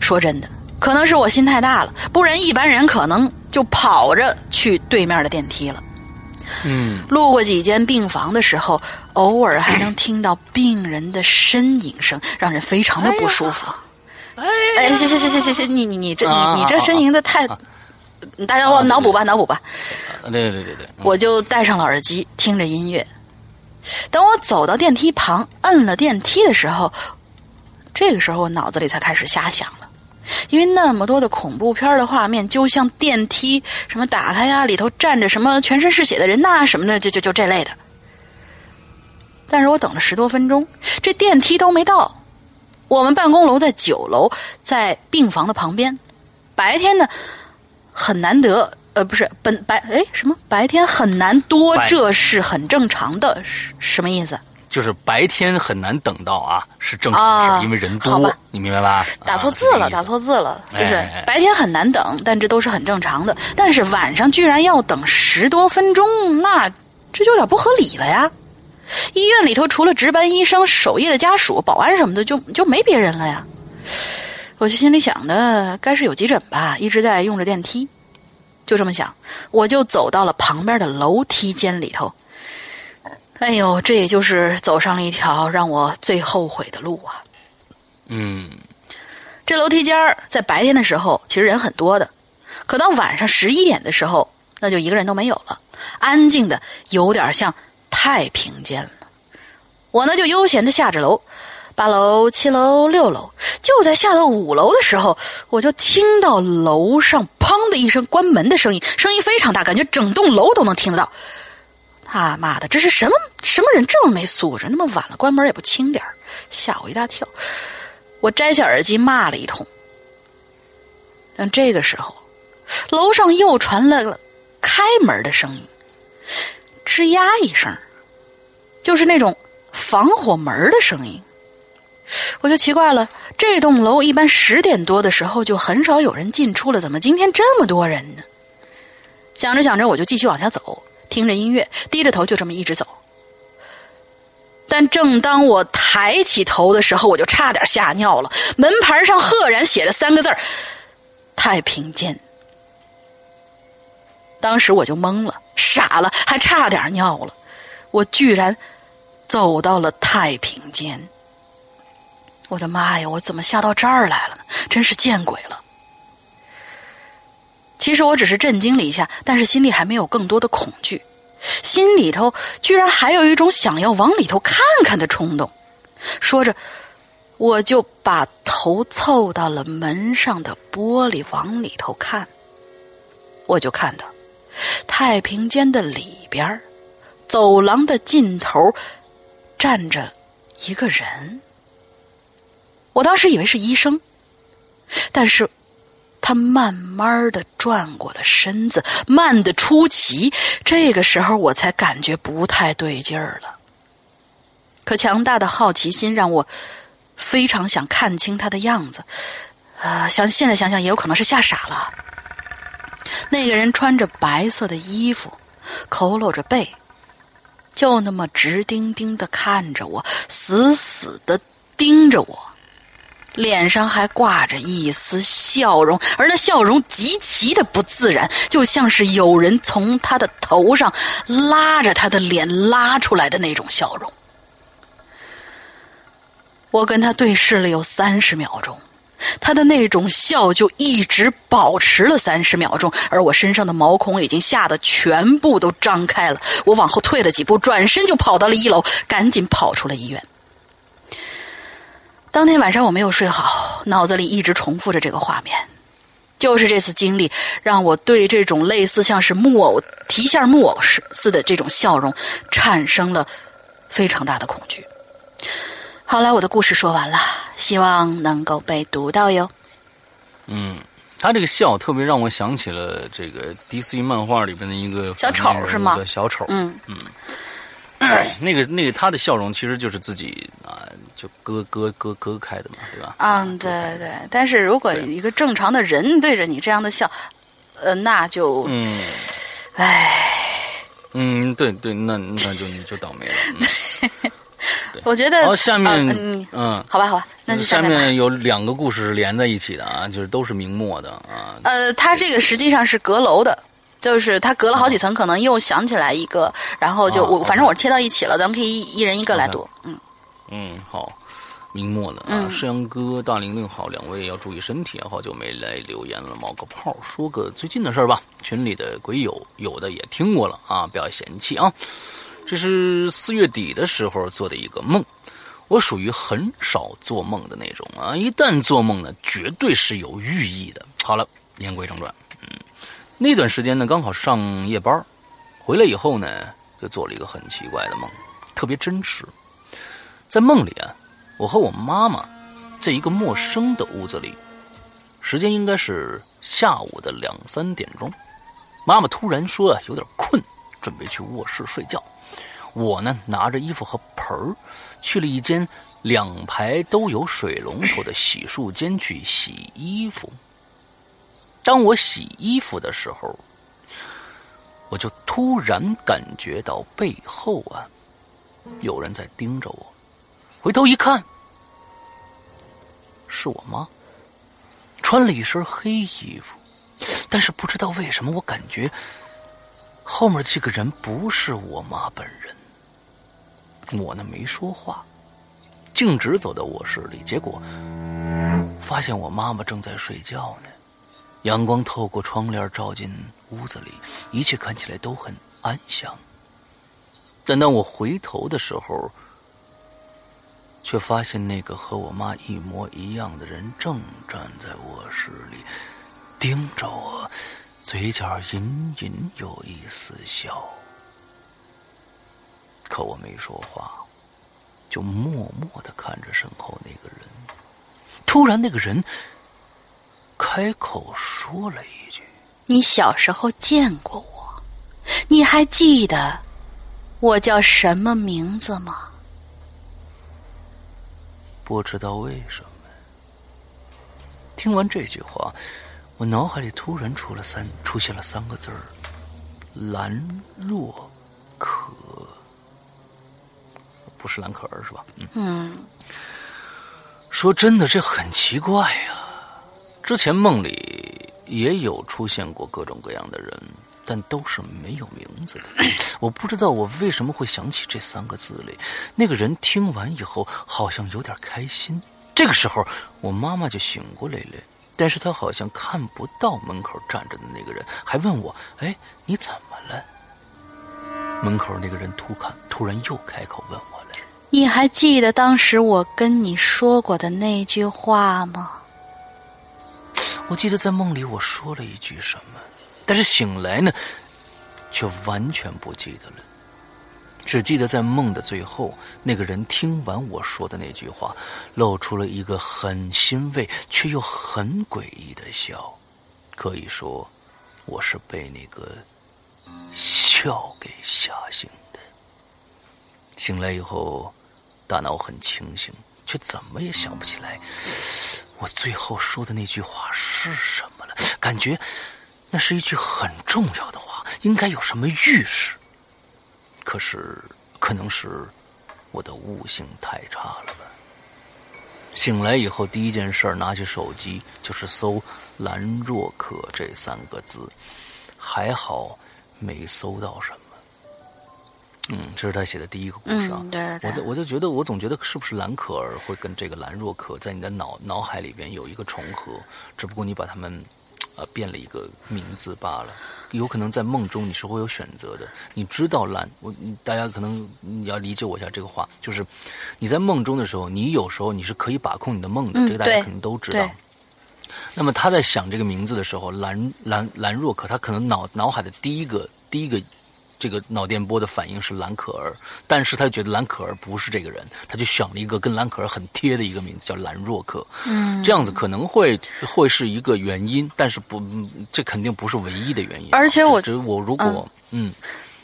说真的，可能是我心太大了，不然一般人可能就跑着去对面的电梯了。嗯，路过几间病房的时候，偶尔还能听到病人的呻吟声，让人非常的不舒服。哎，行行行行行行，你你你这啊你你这呻吟的太，大家往脑补吧脑补吧。对对对对对，嗯我就戴上了耳机，听着音乐。等我走到电梯旁，摁了电梯的时候，这个时候我脑子里才开始瞎想了。因为那么多的恐怖片的画面，就像电梯什么打开呀，里头站着什么全身是血的人呐、什么的，就就就这类的。但是我等了十多分钟，这电梯都没到。我们办公楼在九楼，在病房的旁边。白天呢，很难得，呃，不是本白哎什么白天很难多，这是很正常的，是什么意思？就是白天很难等到啊，是正常的事因为人多你明白吧？打错字了，打错字了，就是白天很难等，但这都是很正常的。但是晚上居然要等十多分钟，那这就有点不合理了呀！医院里头除了值班医生、守夜的家属、保安什么的，就就没别人了呀。我就心里想着，该是有急诊吧，一直在用着电梯。就这么想，我就走到了旁边的楼梯间里头。哎呦，这也就是走上了一条让我最后悔的路啊！嗯，这楼梯间儿在白天的时候其实人很多的，可到晚上十一点的时候，那就一个人都没有了，安静的有点像太平间了。我呢就悠闲的下着楼，八楼、七楼、六楼，就在下到五楼的时候，我就听到楼上砰的一声关门的声音，声音非常大，感觉整栋楼都能听得到。他妈的，这是什么什么人这么没素质？那么晚了关门也不轻点吓我一大跳。我摘下耳机骂了一通。但这个时候，楼上又传来了开门的声音，吱呀一声，就是那种防火门的声音。我就奇怪了，这栋楼一般十点多的时候就很少有人进出了，怎么今天这么多人呢？想着想着，我就继续往下走，听着音乐，低着头就这么一直走。但正当我抬起头的时候，我就差点吓尿了。门牌上赫然写着三个字儿“太平间”。当时我就懵了，傻了，还差点尿了。我居然走到了太平间。我的妈呀！我怎么吓到这儿来了呢？真是见鬼了！其实我只是震惊了一下，但是心里还没有更多的恐惧，心里头居然还有一种想要往里头看看的冲动。说着，我就把头凑到了门上的玻璃，往里头看。我就看到太平间的里边，走廊的尽头站着一个人。我当时以为是医生，但是他慢慢的转过了身子，慢的出奇。这个时候我才感觉不太对劲儿了。可强大的好奇心让我非常想看清他的样子。啊，想现在想想也有可能是吓傻了。那个人穿着白色的衣服，佝偻着背，就那么直盯盯的看着我，死死的盯着我。脸上还挂着一丝笑容，而那笑容极其的不自然，就像是有人从他的头上拉着他的脸拉出来的那种笑容。我跟他对视了有三十秒钟，他的那种笑就一直保持了三十秒钟，而我身上的毛孔已经吓得全部都张开了。我往后退了几步，转身就跑到了一楼，赶紧跑出了医院。当天晚上我没有睡好，脑子里一直重复着这个画面，就是这次经历让我对这种类似像是木偶提线木偶似似的这种笑容产生了非常大的恐惧。好了，我的故事说完了，希望能够被读到哟。嗯，他这个笑特别让我想起了这个 DC 漫画里边的一个小丑是吗？小丑，嗯嗯，那个那个他的笑容其实就是自己啊，就割割割割开的嘛，对吧？嗯，对对。但是如果一个正常的人对着你这样的笑，呃，那就嗯，唉，嗯，对对，那那就你就倒霉了。嗯 我觉得，然后下面，嗯嗯，好吧，好吧，那就下面面有两个故事是连在一起的啊，就是都是明末的啊。呃，他这个实际上是阁楼的，就是他隔了好几层，可能又想起来一个，然后就哦我反正我贴到一起了，咱们可以一人一个来读，嗯嗯，好，明末的啊，山羊哥、大玲玲好，两位要注意身体啊，好久没来留言了，冒个泡，说个最近的事儿吧。群里的鬼友有的也听过了啊，不要嫌弃啊。这是四月底的时候做的一个梦，我属于很少做梦的那种啊，一旦做梦呢，绝对是有寓意的。好了，言归正传，嗯，那段时间呢，刚好上夜班，回来以后呢，就做了一个很奇怪的梦，特别真实。在梦里啊，我和我妈妈在一个陌生的屋子里，时间应该是下午的两三点钟。妈妈突然说啊，有点困，准备去卧室睡觉。我呢，拿着衣服和盆儿，去了一间两排都有水龙头的洗漱间去洗衣服。当我洗衣服的时候，我就突然感觉到背后啊，有人在盯着我。回头一看，是我妈，穿了一身黑衣服，但是不知道为什么，我感觉后面这个人不是我妈本人。我呢没说话，径直走到卧室里，结果发现我妈妈正在睡觉呢。阳光透过窗帘照进屋子里，一切看起来都很安详。但当我回头的时候，却发现那个和我妈一模一样的人正站在卧室里，盯着我，嘴角隐隐有一丝笑。可我没说话，就默默的看着身后那个人。突然，那个人开口说了一句：“你小时候见过我，你还记得我叫什么名字吗？”不知道为什么，听完这句话，我脑海里突然出了三出现了三个字儿：“兰若可。”不是蓝可儿是吧？嗯。嗯，说真的，这很奇怪呀。之前梦里也有出现过各种各样的人，但都是没有名字的。我不知道我为什么会想起这三个字里。那个人听完以后，好像有点开心。这个时候，我妈妈就醒过来了，但是她好像看不到门口站着的那个人，还问我：“哎，你怎么了？”门口那个人突看，突然又开口问我了：“你还记得当时我跟你说过的那句话吗？”我记得在梦里我说了一句什么，但是醒来呢，却完全不记得了。只记得在梦的最后，那个人听完我说的那句话，露出了一个很欣慰却又很诡异的笑。可以说，我是被那个笑给吓醒的。醒来以后，大脑很清醒，却怎么也想不起来我最后说的那句话是什么了。感觉那是一句很重要的话，应该有什么预示。可是，可能是我的悟性太差了吧。醒来以后，第一件事拿起手机就是搜“兰若可”这三个字，还好没搜到什么。嗯，这是他写的第一个故事啊。对对。我就我就觉得，我总觉得是不是兰可儿会跟这个兰若可在你的脑脑海里边有一个重合，只不过你把他们。呃，变了一个名字罢了。有可能在梦中你是会有选择的。你知道蓝，我大家可能你要理解我一下这个话，就是你在梦中的时候，你有时候你是可以把控你的梦的，这个大家可能都知道。那么他在想这个名字的时候，兰兰兰若可，他可能脑脑海的第一个第一个。这个脑电波的反应是蓝可儿，但是他觉得蓝可儿不是这个人，他就选了一个跟蓝可儿很贴的一个名字，叫蓝若可。嗯，这样子可能会会是一个原因，但是不，这肯定不是唯一的原因。而且我觉得，我如果，嗯，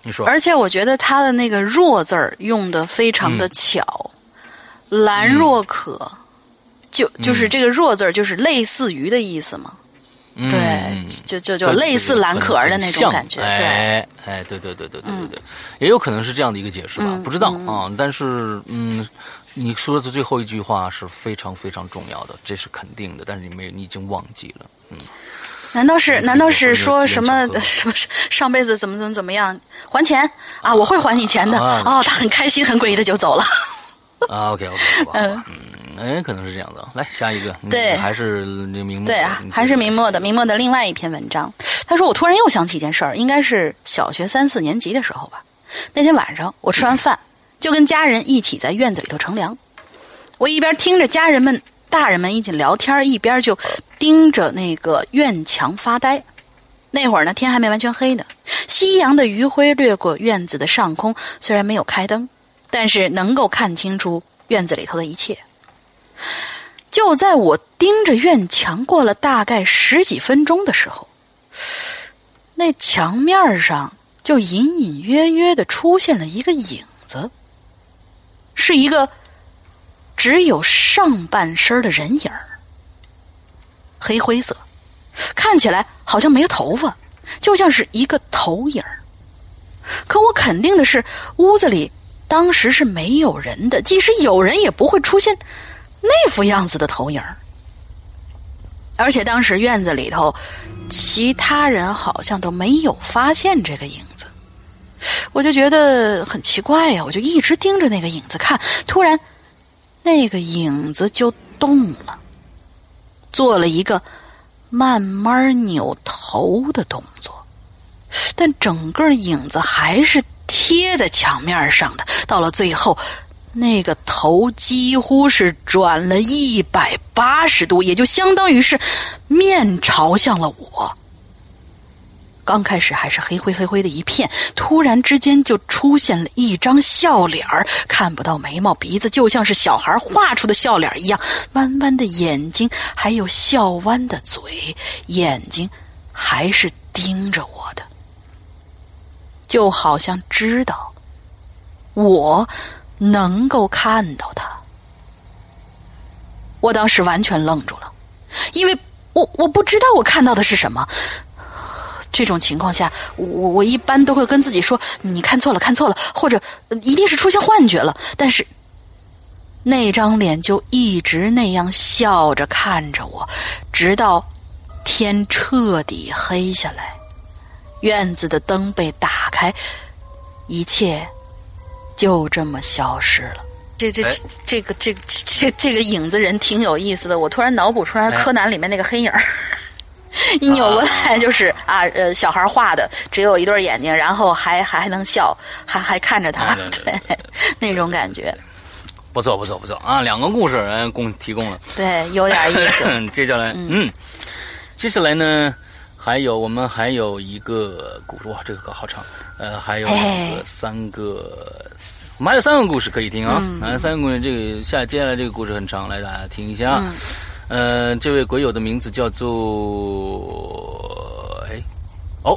你说，而且我觉得他的那个“若”字儿用的非常的巧，蓝若可，就就是这个“若”字儿就是类似于的意思嘛。对，就就就类似蓝可儿的那种感觉，对，哎，对对对对对对对，也有可能是这样的一个解释吧，不知道啊。但是，嗯，你说的最后一句话是非常非常重要的，这是肯定的。但是你没，你已经忘记了，嗯。难道是？难道是说什么什么上辈子怎么怎么怎么样还钱啊？我会还你钱的。哦，他很开心，很诡异的就走了。啊，OK OK，好吧，嗯。哎，可能是这样的。来下一个，对，还是那明对啊，还是明末的明末的另外一篇文章。他说：“我突然又想起一件事儿，应该是小学三四年级的时候吧。那天晚上我吃完饭，就跟家人一起在院子里头乘凉。我一边听着家人们、大人们一起聊天，一边就盯着那个院墙发呆。那会儿呢，天还没完全黑呢，夕阳的余晖掠过院子的上空，虽然没有开灯，但是能够看清楚院子里头的一切。”就在我盯着院墙过了大概十几分钟的时候，那墙面上就隐隐约约的出现了一个影子，是一个只有上半身的人影，黑灰色，看起来好像没头发，就像是一个投影。可我肯定的是，屋子里当时是没有人的，即使有人，也不会出现。那副样子的投影而且当时院子里头，其他人好像都没有发现这个影子，我就觉得很奇怪呀，我就一直盯着那个影子看，突然，那个影子就动了，做了一个慢慢扭头的动作，但整个影子还是贴在墙面上的，到了最后。那个头几乎是转了一百八十度，也就相当于是面朝向了我。刚开始还是黑灰黑灰的一片，突然之间就出现了一张笑脸儿，看不到眉毛鼻子，就像是小孩画出的笑脸一样，弯弯的眼睛，还有笑弯的嘴，眼睛还是盯着我的，就好像知道我。能够看到他，我当时完全愣住了，因为我我不知道我看到的是什么。这种情况下，我我一般都会跟自己说：“你看错了，看错了，或者一定是出现幻觉了。”但是那张脸就一直那样笑着看着我，直到天彻底黑下来，院子的灯被打开，一切。就这么消失了，这这哎这个这个这这个影子人挺有意思的，我突然脑补出来哎柯南里面那个黑影儿。一扭过来就是啊，呃，小孩画的，只有一对眼睛，然后还还还能笑，还还看着他，对，那种感觉，不错不错不错啊！两个故事人供提供了。对，有点意思。接下来，嗯，接下来呢，还有我们还有一个故事，哇，这个歌好长，呃，还有嘿两个三个，我们还有三个故事可以听啊，嗯。还有三个故事，这个下接下来这个故事很长，来大家听一下。嗯。呃，这位鬼友的名字叫做，哎，哦，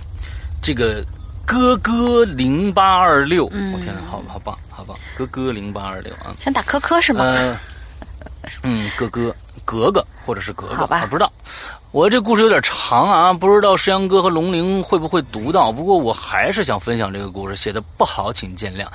这个哥哥零八二六，嗯。我天哪，好好棒，好棒，哥哥零八二六啊，想打科科是吗？呃，嗯，哥哥，格格或者是格格，好吧。啊不知道。我这故事有点长啊，不知道石阳哥和龙玲会不会读到。不过我还是想分享这个故事，写的不好，请见谅。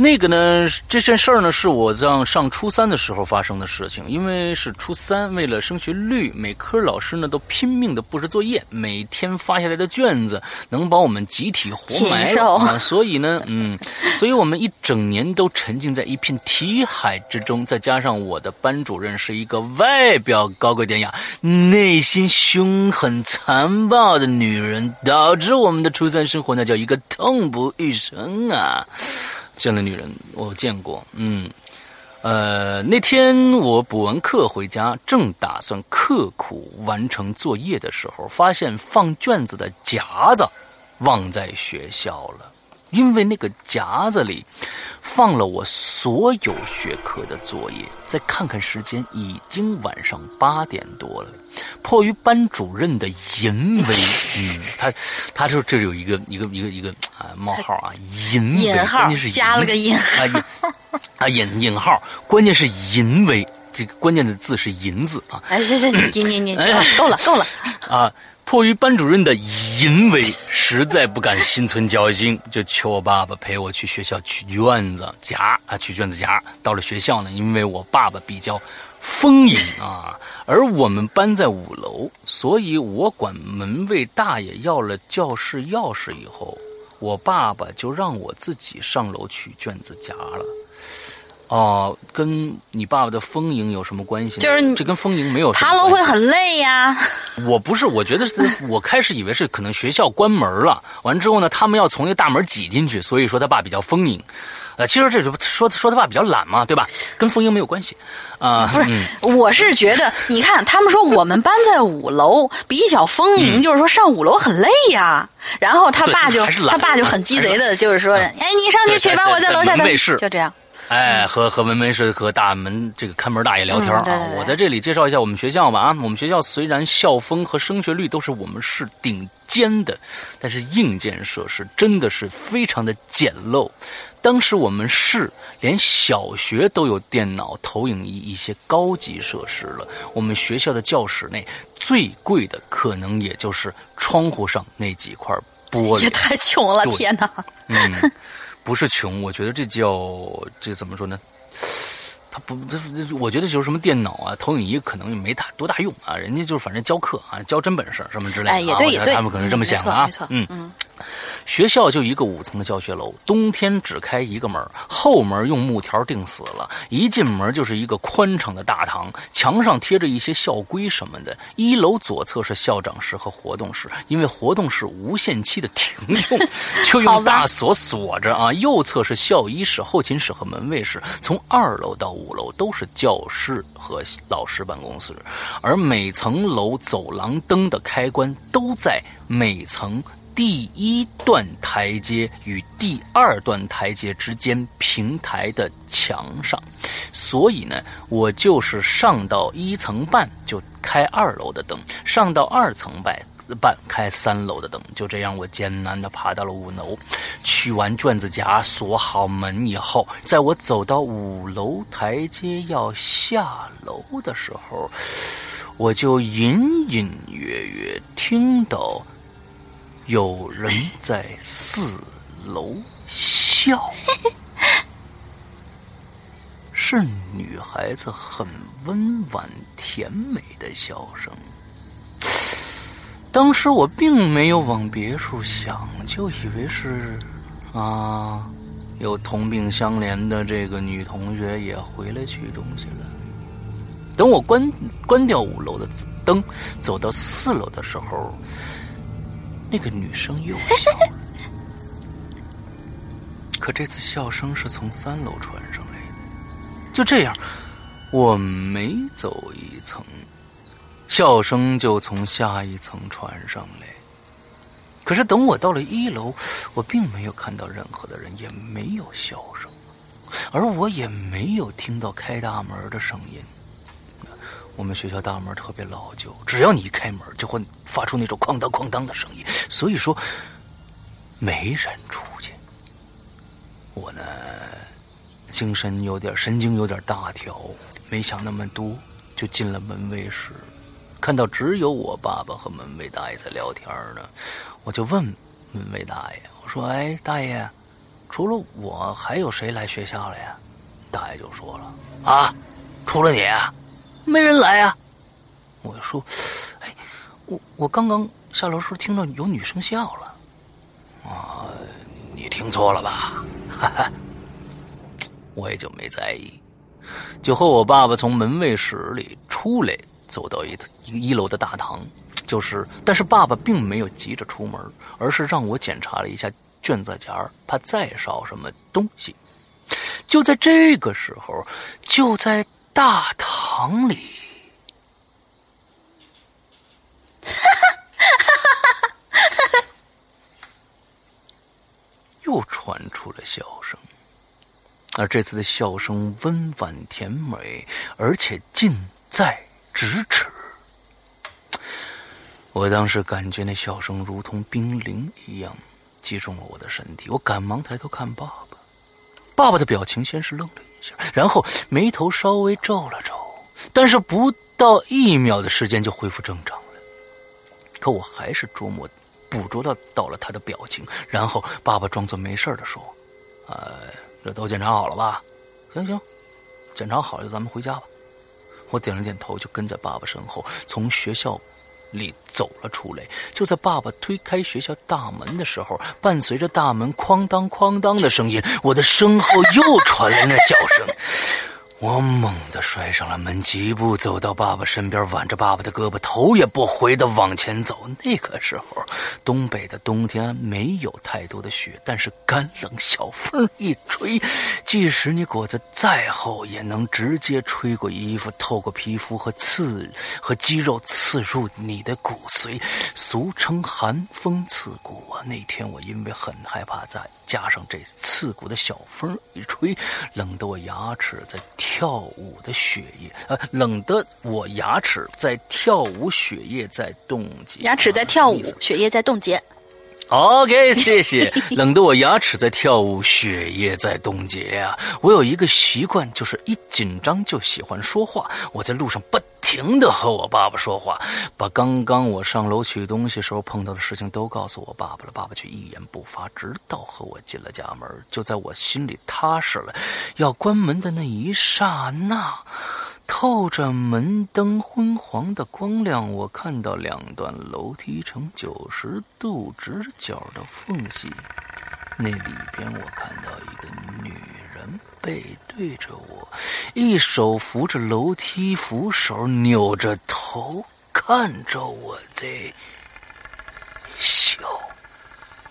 那个呢，这件事儿呢，是我上上初三的时候发生的事情。因为是初三，为了升学率，每科老师呢都拼命的布置作业，每天发下来的卷子能把我们集体活埋了 啊。所以呢，嗯，所以我们一整年都沉浸在一片题海之中。再加上我的班主任是一个外表高贵典雅、内心凶狠残暴的女人，导致我们的初三生活那叫一个痛不欲生啊！这样的女人我见过，嗯。呃，那天我补完课回家，正打算刻苦完成作业的时候，发现放卷子的夹子忘在学校了。因为那个夹子里放了我所有学科的作业。再看看时间，已经晚上八点多了。迫于班主任的淫威，嗯，他他说这有一个一个一个一个啊冒号啊，淫威，引号加了个引啊引啊引引号，关键是淫威，这个关键的字是淫字啊。哎，行行行，你你你，够了够了，啊，迫于班主任的淫威，实在不敢心存侥幸，就求我爸爸陪我去学校取卷子夹啊，取卷子夹。到了学校呢，因为我爸爸比较丰盈啊，而我们搬在五楼，所以我管门卫大爷要了教室钥匙以后，我爸爸就让我自己上楼取卷子夹了。哦，跟你爸爸的丰盈有什么关系？就是你这跟丰盈没有什么爬楼会很累呀。我不是，我觉得是我开始以为是可能学校关门了，完之后呢，他们要从那大门挤进去，所以说他爸比较丰盈。呃，其实这就说说他爸比较懒嘛，对吧？跟风英没有关系啊。不是嗯，我是觉得，你看他们说我们班在五楼，比较丰盈，就是说上五楼很累呀。然后他爸就他爸就很鸡贼的，就是说，哎，你上去取吧，我在楼下等就这样。哎，和和文文是和大门这个看门大爷聊天啊。嗯对对对我在这里介绍一下我们学校吧啊，我们学校虽然校风和升学率都是我们市顶尖的，但是硬件设施真的是非常的简陋。当时我们市连小学都有电脑、投影仪一些高级设施了。我们学校的教室内最贵的可能也就是窗户上那几块玻璃也。太穷了，天哪！嗯，不是穷，我觉得这叫这怎么说呢？他不，这这我觉得就是什么电脑啊、投影仪可能也没大多大用啊，人家就是反正教课啊，教真本事什么之类的、啊。哎，也对，我觉得也对，他们可能这么想的啊。没错，没错嗯，学校就一个五层的教学楼，冬天只开一个门，后门用木条钉死了。一进门就是一个宽敞的大堂，墙上贴着一些校规什么的。一楼左侧是校长室和活动室，因为活动室无限期的停用，就用大锁锁着啊。右侧是校医室、后勤室和门卫室，从二楼到五楼都是教室和老师办公室，而每层楼走廊灯的开关都在每层。第一段台阶与第二段台阶之间平台的墙上，所以呢，我就是上到一层半就开二楼的灯，上到二层半半开三楼的灯，就这样我艰难地爬到了五楼，取完卷子夹，锁好门以后，在我走到五楼台阶要下楼的时候，我就隐隐约约听到。有人在四楼笑，是女孩子很温婉甜美的笑声。当时我并没有往别处想，就以为是啊有同病相怜的这个女同学也回来取东西了。等我关关掉五楼的灯，走到四楼的时候，那个女生又笑了。可这次笑声是从三楼传上来的。就这样，我每走一层，笑声就从下一层传上来。可是等我到了一楼，我并没有看到任何的人，也没有笑声，而我也没有听到开大门的声音。我们学校大门特别老旧，只要你一开门，就会发出那种哐当哐当的声音。所以说，没人出去。我呢，精神有点神经有点大条，没想那么多，就进了门卫室，看到只有我爸爸和门卫大爷在聊天呢，我就问门卫大爷：“我说，哎，大爷，除了我，还有谁来学校了呀？”大爷就说了：“啊，除了你。”没人来啊！我说：“哎，我我刚刚下楼时候听到有女生笑了。”啊，你听错了吧？哈哈，我也就没在意，就和我爸爸从门卫室里出来，走到一一个一楼的大堂，就是，但是爸爸并没有急着出门，而是让我检查了一下卷子夹，怕再少什么东西。就在这个时候，就在。大堂房里，又传出了笑声，而这次的笑声温婉甜美，而且近在咫尺。我当时感觉那笑声如同冰凌一样击中了我的身体，我赶忙抬头看爸爸，爸爸的表情先是愣了一下。然后眉头稍微皱了皱，但是不到一秒的时间就恢复正常了。可我还是琢磨，捕捉到到了他的表情。然后爸爸装作没事的说：“呃，这都检查好了吧？行行，检查好了咱们回家吧。”我点了点头，就跟在爸爸身后从学校。里走了出来，就在爸爸推开学校大门的时候，伴随着大门哐当哐当的声音，我的身后又传来那叫声。我猛地摔上了门，疾步走到爸爸身边，挽着爸爸的胳膊，头也不回的往前走。那个时候，东北的冬天没有太多的雪，但是干冷，小风一吹，即使你裹得再厚，也能直接吹过衣服，透过皮肤和刺和肌肉刺入你的骨髓，俗称寒风刺骨啊！那天我因为很害怕，在加上这刺骨的小风一吹，冷得我牙齿在。跳舞的血液，呃，冷得我牙齿在跳舞，血液在冻结。牙齿在跳舞，血液在冻结。OK，谢谢。冷得我牙齿在跳舞，血液在冻结啊。我有一个习惯，就是一紧张就喜欢说话。我在路上不停的和我爸爸说话，把刚刚我上楼取东西时候碰到的事情都告诉我爸爸了。爸爸却一言不发，直到和我进了家门。就在我心里踏实了，要关门的那一刹那。透着门灯昏黄的光亮，我看到两段楼梯呈九十度直角的缝隙，那里边我看到一个女人背对着我，一手扶着楼梯扶手，扭着头看着我在笑。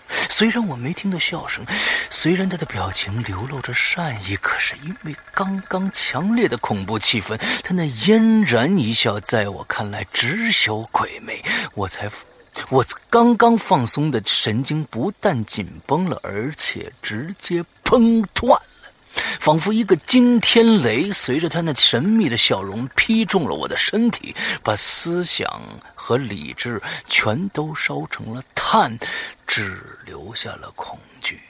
虽然我没听到笑声，虽然他的表情流露着善意，可是因为刚刚强烈的恐怖气氛，他那嫣然一笑，在我看来只有鬼魅。我才，我刚刚放松的神经不但紧绷了，而且直接崩断，仿佛一个惊天雷，随着他那神秘的笑容劈中了我的身体，把思想和理智全都烧成了炭。只留下了恐惧。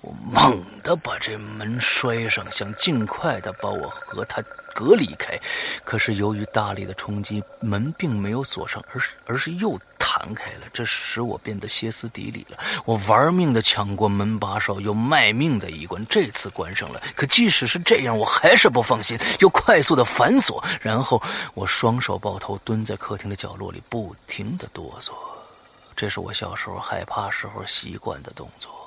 我猛地把这门摔上，想尽快的把我和他隔离开。可是由于大力的冲击，门并没有锁上，而是而是又弹开了。这使我变得歇斯底里了。我玩命的抢过门把手，又卖命的一关，这次关上了。可即使是这样，我还是不放心，又快速的反锁。然后我双手抱头，蹲在客厅的角落里，不停的哆嗦。这是我小时候害怕时候习惯的动作。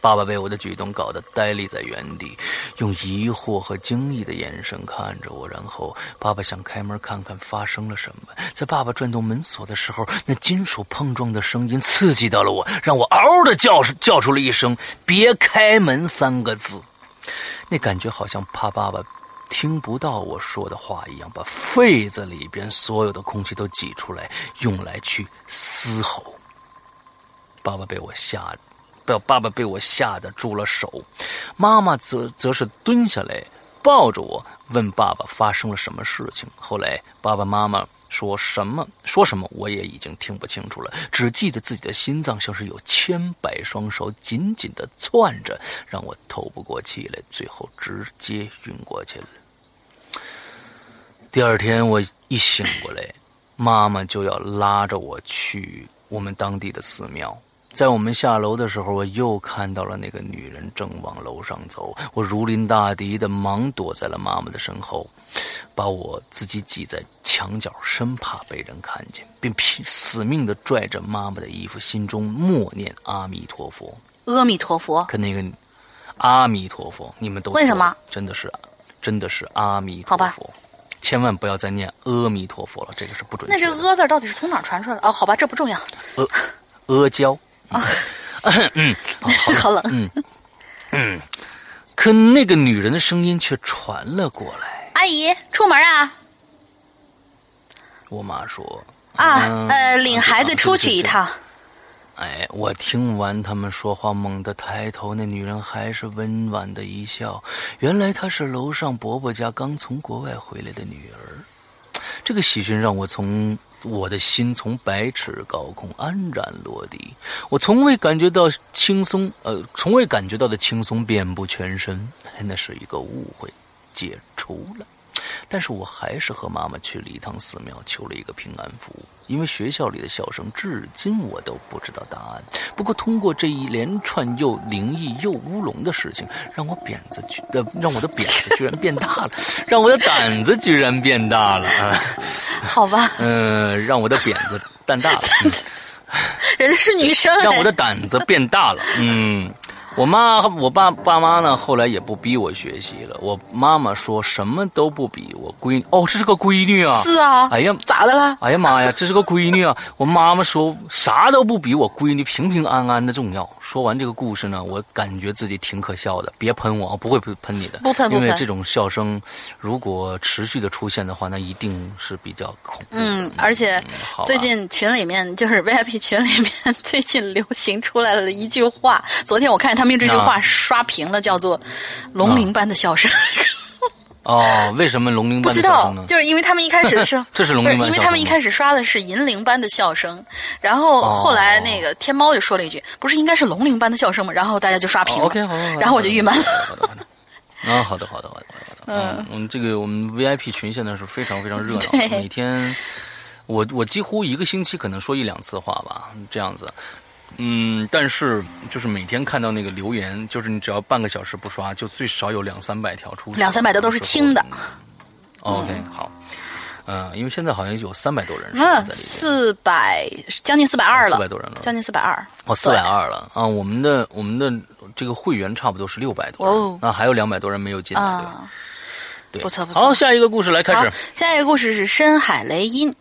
爸爸被我的举动搞得呆立在原地，用疑惑和惊异的眼神看着我。然后，爸爸想开门看看发生了什么。在爸爸转动门锁的时候，那金属碰撞的声音刺激到了我，让我嗷的叫叫出了一声“别开门”三个字。那感觉好像怕爸爸听不到我说的话一样，把肺子里边所有的空气都挤出来，用来去嘶吼。爸爸被我吓。爸爸被我吓得住了手，妈妈则则是蹲下来抱着我，问爸爸发生了什么事情。后来爸爸妈妈说什么说什么，我也已经听不清楚了，只记得自己的心脏像是有千百双手紧紧的攥着，让我透不过气来，最后直接晕过去了。第二天我一醒过来，妈妈就要拉着我去我们当地的寺庙。在我们下楼的时候，我又看到了那个女人正往楼上走。我如临大敌的忙躲在了妈妈的身后，把我自己挤在墙角，生怕被人看见，并拼死命的拽着妈妈的衣服，心中默念阿弥陀佛。阿弥陀佛，跟那个阿弥陀佛，你们都为什么？真的是，真的是阿弥陀佛，千万不要再念阿弥陀佛了，这个是不准。那这个阿字到底是从哪传出来的？哦，好吧，这不重要。阿阿胶。啊，嗯，好冷，嗯嗯，可那个女人的声音却传了过来：“阿姨，出门啊？”我妈说：“啊，呃，领孩子出去一趟。”哎，我听完他们说话，猛地抬头，那女人还是温婉的一笑。原来她是楼上伯伯家刚从国外回来的女儿。这个喜讯让我从。我的心从百尺高空安然落地，我从未感觉到轻松，呃，从未感觉到的轻松遍布全身，那是一个误会，解除了。但是我还是和妈妈去了一趟寺庙，求了一个平安符。因为学校里的笑声，至今我都不知道答案。不过，通过这一连串又灵异又乌龙的事情，让我扁子居呃，让我的扁子居然变大了，让我的胆子居然变大了啊！好吧，嗯，让我的扁子蛋大了，人家是女生，让我的胆子变大了，嗯。我妈我爸爸妈呢，后来也不逼我学习了。我妈妈说什么都不比我闺哦，这是个闺女啊！是啊，哎呀，咋的了？哎呀妈呀，这是个闺女啊！我妈妈说啥都不比我闺女平平安安的重要。说完这个故事呢，我感觉自己挺可笑的。别喷我，啊不会喷你的，不喷不喷。因为这种笑声如果持续的出现的话，那一定是比较恐怖。嗯，而且最近群里面就是 VIP 群里面 最近流行出来了一句话，昨天我看见他们。这句话刷屏了，叫做“龙鳞般的笑声”。哦，为什么龙鳞般的笑声呢？就是因为他们一开始是 这是龙鳞般，因为他们一开始刷的是银铃般的笑声，然后后来那个天猫就说了一句：“不是应该是龙鳞般的笑声吗？”然后大家就刷屏了。OK，好，然后我就郁闷了。啊，好的，好的，好的，好的。嗯，这个我们 VIP 群现在是非常非常热闹，每天我我几乎一个星期可能说一两次话吧，这样子。嗯，但是就是每天看到那个留言，就是你只要半个小时不刷，就最少有两三百条出。两三百的都是轻的。OK，好，嗯，因为现在好像有三百多人在里面，四百将近四百二了，四百多人了，将近四百二。哦，四百二了啊！我们的我们的这个会员差不多是六百多哦，那还有两百多人没有进来，对，不错不错。好，下一个故事来开始。下一个故事是深海雷音。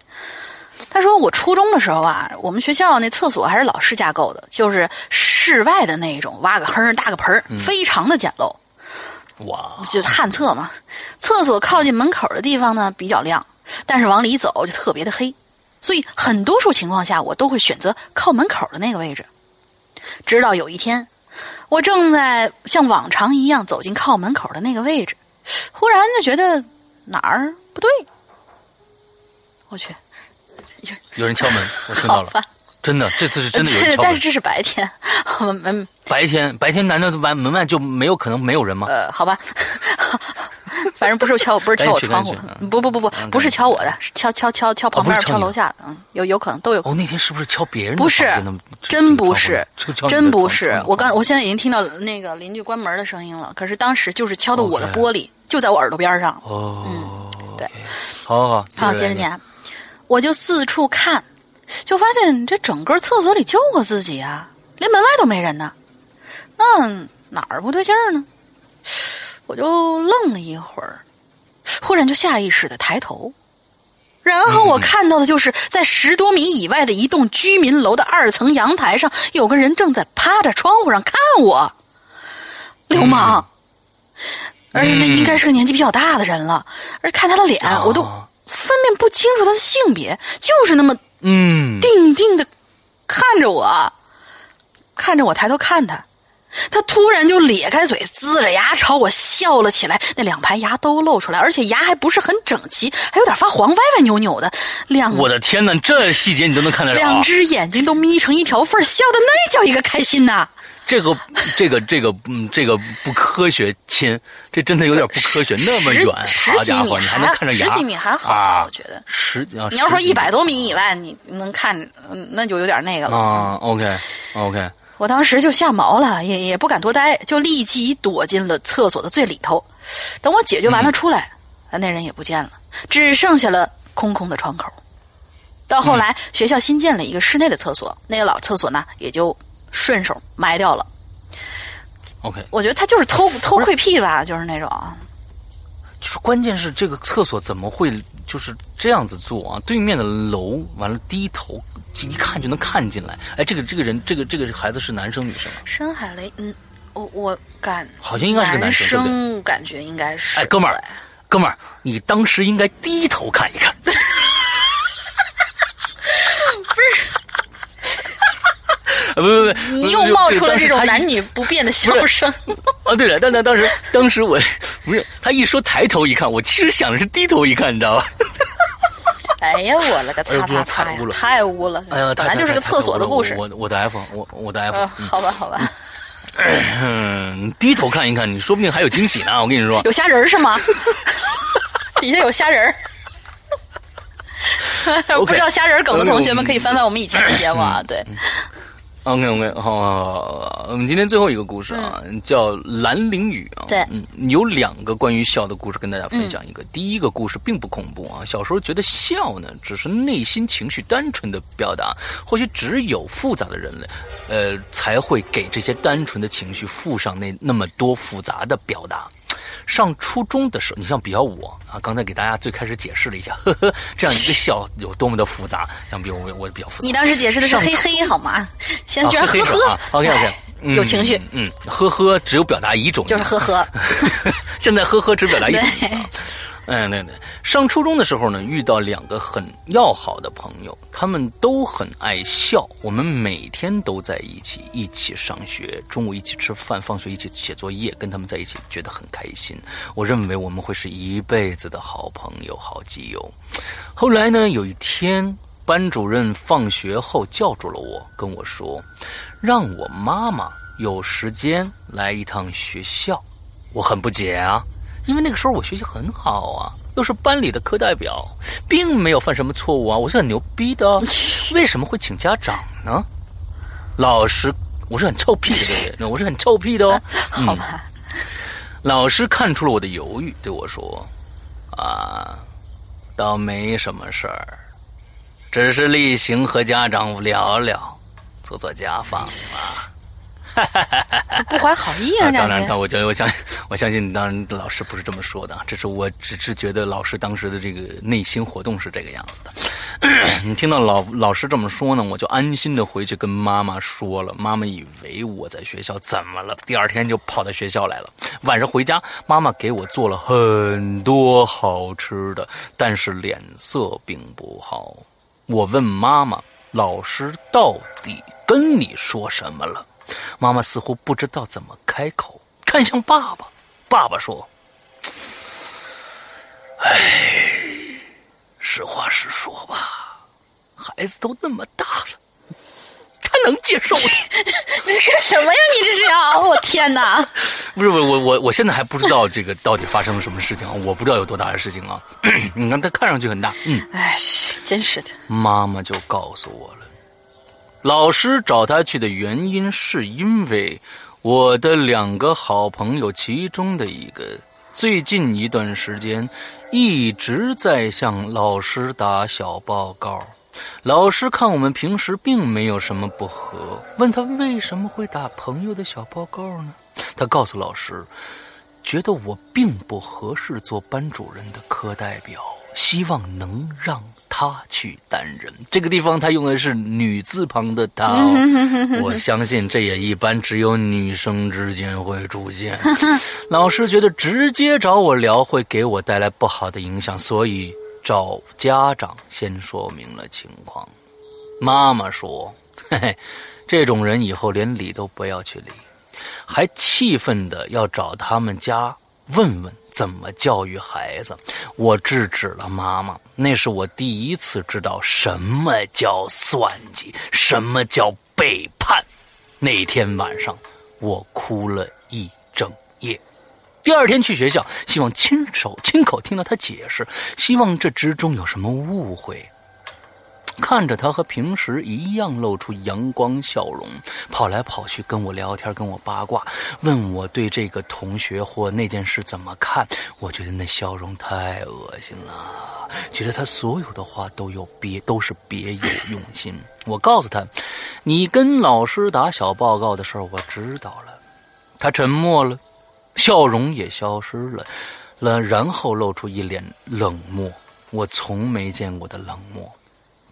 他说：“我初中的时候啊，我们学校那厕所还是老式架构的，就是室外的那种，挖个坑搭个盆儿，非常的简陋。哇，就旱厕嘛。厕所靠近门口的地方呢比较亮，但是往里走就特别的黑，所以很多数情况下我都会选择靠门口的那个位置。直到有一天，我正在像往常一样走进靠门口的那个位置，忽然就觉得哪儿不对。我去。”有人敲门，我听到了。真的，这次是真的有人敲门。但是这是白天，门白天白天难道完门外就没有可能没有人吗？呃，好吧，反正不是敲我，不是敲我窗户，不不不不，不是敲我的，是敲敲敲敲旁边敲楼下的，嗯，有有可能都有。哦，那天是不是敲别人？不是，真不是，真不是。我刚我现在已经听到那个邻居关门的声音了，可是当时就是敲的我的玻璃，就在我耳朵边上。哦，嗯，对，好好好，接着念。我就四处看，就发现这整个厕所里就我自己啊，连门外都没人呢。那哪儿不对劲儿呢？我就愣了一会儿，忽然就下意识的抬头，然后我看到的就是在十多米以外的一栋居民楼的二层阳台上，有个人正在趴着窗户上看我。流氓，而且那应该是个年纪比较大的人了，而看他的脸，我都分辨不清楚他的性别，就是那么嗯，定定的看着我，看着我抬头看他，他突然就咧开嘴，呲着牙朝我笑了起来，那两排牙都露出来，而且牙还不是很整齐，还有点发黄，歪歪扭扭的，两我的天哪，这细节你都能看得着啊。两只眼睛都眯成一条缝儿，笑的那叫一个开心呐！这个这个这个嗯，这个不科学，亲，这真的有点不科学，那么十远，十几米好家伙，你还能看着牙？十几米还好，啊我觉得。十几啊，你要说一百多米以外，你能看，嗯那就有点那个了。啊，OK OK，我当时就吓毛了，也也不敢多待，就立即躲进了厕所的最里头。等我解决完了出来，啊那人也不见了，只剩下了空空的窗口。到后来，学校新建了一个室内的厕所，那个老厕所呢，也就顺手埋掉了。OK，我觉得他就是偷偷窥癖吧，就是那种。就是关键是这个厕所怎么会就是这样子做啊？对面的楼完了低头一看就能看进来。哎，这个这个人这个这个孩子是男生女生啊？深海雷，嗯，我我感好像应该是个男生感觉应该是。哎，哥们儿，哥们儿，你当时应该低头看一看。不，不不不，你又冒出了这种男女不变的笑声。哦，对了，但但当时当时我不是他一说抬头一看，我其实想的是低头一看，你知道吧？哎呀，我了个擦擦擦太污了，太污了！哎呀，本来就是个厕所的故事。我我我的 F，我我的 F，呃，好吧，好吧，嗯，低头看一看，你说不定还有惊喜呢。我跟你说，有虾仁是吗？底下有虾仁儿。不知道虾仁梗的同学们可以翻翻我们以前的节目啊。对，OK OK，好，我们今天最后一个故事啊，叫兰陵雨啊。对嗯，有两个关于笑的故事跟大家分享一个。第一个故事并不恐怖啊，小时候觉得笑呢只是内心情绪单纯的表达，或许只有复杂的人类，呃，才会给这些单纯的情绪附上那那么多复杂的表达。上初中的时候，你像比较我啊，刚才给大家最开始解释了一下，呵呵，这样一个笑有多么的复杂。像比我我比较复杂。你当时解释的是嘿嘿好吗？现在啊，居然呵呵啊，OK OK，嗯有情绪，嗯，嗯呵呵，只有表达一种就是呵呵。现在呵呵只表达一种意思啊。嗯，对对，上初中的时候呢，遇到两个很要好的朋友，他们都很爱笑，我们每天都在一起，一起上学，中午一起吃饭，放学一起写作业，跟他们在一起觉得很开心。我认为我们会是一辈子的好朋友、好基友。后来呢，有一天，班主任放学后叫住了我，跟我说，让我妈妈有时间来一趟学校。我很不解啊，因为那个时候我学习很好啊，又是班里的课代表，并没有犯什么错误啊，我是很牛逼的哦，为什么会请家长呢？老师，我是很臭屁的，对不对？我是很臭屁的哦。好吧，老师看出了我的犹豫，对我说：“啊，倒没什么事儿，只是例行和家长聊聊，做做家访嘛。”不怀好意啊，当然，但。我觉得，我相我相信，当然老师不是这么说的啊，这是我只是觉得老师当时的这个内心活动是这个样子的。你听到老老师这么说呢，我就安心的回去跟妈妈说了。妈妈以为我在学校怎么了，第二天就跑到学校来了。晚上回家，妈妈给我做了很多好吃的，但是脸色并不好。我问妈妈，老师到底跟你说什么了？妈妈似乎不知道怎么开口，看向爸爸。爸爸说：“哎，实话实说吧，孩子都那么大了，他能接受的。你干什么呀？你这是要？我天哪！不是我我我我现在还不知道这个到底发生了什么事情啊，我不知道有多大的事情啊。你看他看上去很大，嗯，哎，真是的。妈妈就告诉我了，老师找他去的原因是因为我的两个好朋友其中的一个，最近一段时间一直在向老师打小报告，老师看我们平时并没有什么不和，问他为什么会打朋友的小报告呢？他告诉老师，觉得我并不合适做班主任的课代表，希望能让他去担任。这个地方他用的是女字旁的他、哦，我相信这也一般只有女生之间会出现。老师觉得直接找我聊会给我带来不好的影响，所以找家长先说明了情况。妈妈说：“嘿嘿，这种人以后连理都不要去理。”还气愤的要找他们家问问怎么教育孩子。我制止了妈妈，那是我第一次知道什么叫算计，什么叫背叛。那天晚上，我哭了一整夜。第二天去学校，希望亲手亲口听到他解释，希望这之中有什么误会。看着他和平时一样露出阳光笑容，跑来跑去跟我聊天，跟我八卦，问我对这个同学或那件事怎么看。我觉得那笑容太恶心了，觉得他所有的话都有别，都是别有用心。我告诉他，你跟老师打小报告的事儿我知道了。他沉默了，笑容也消失了，了，然后露出一脸冷漠，我从没见过的冷漠。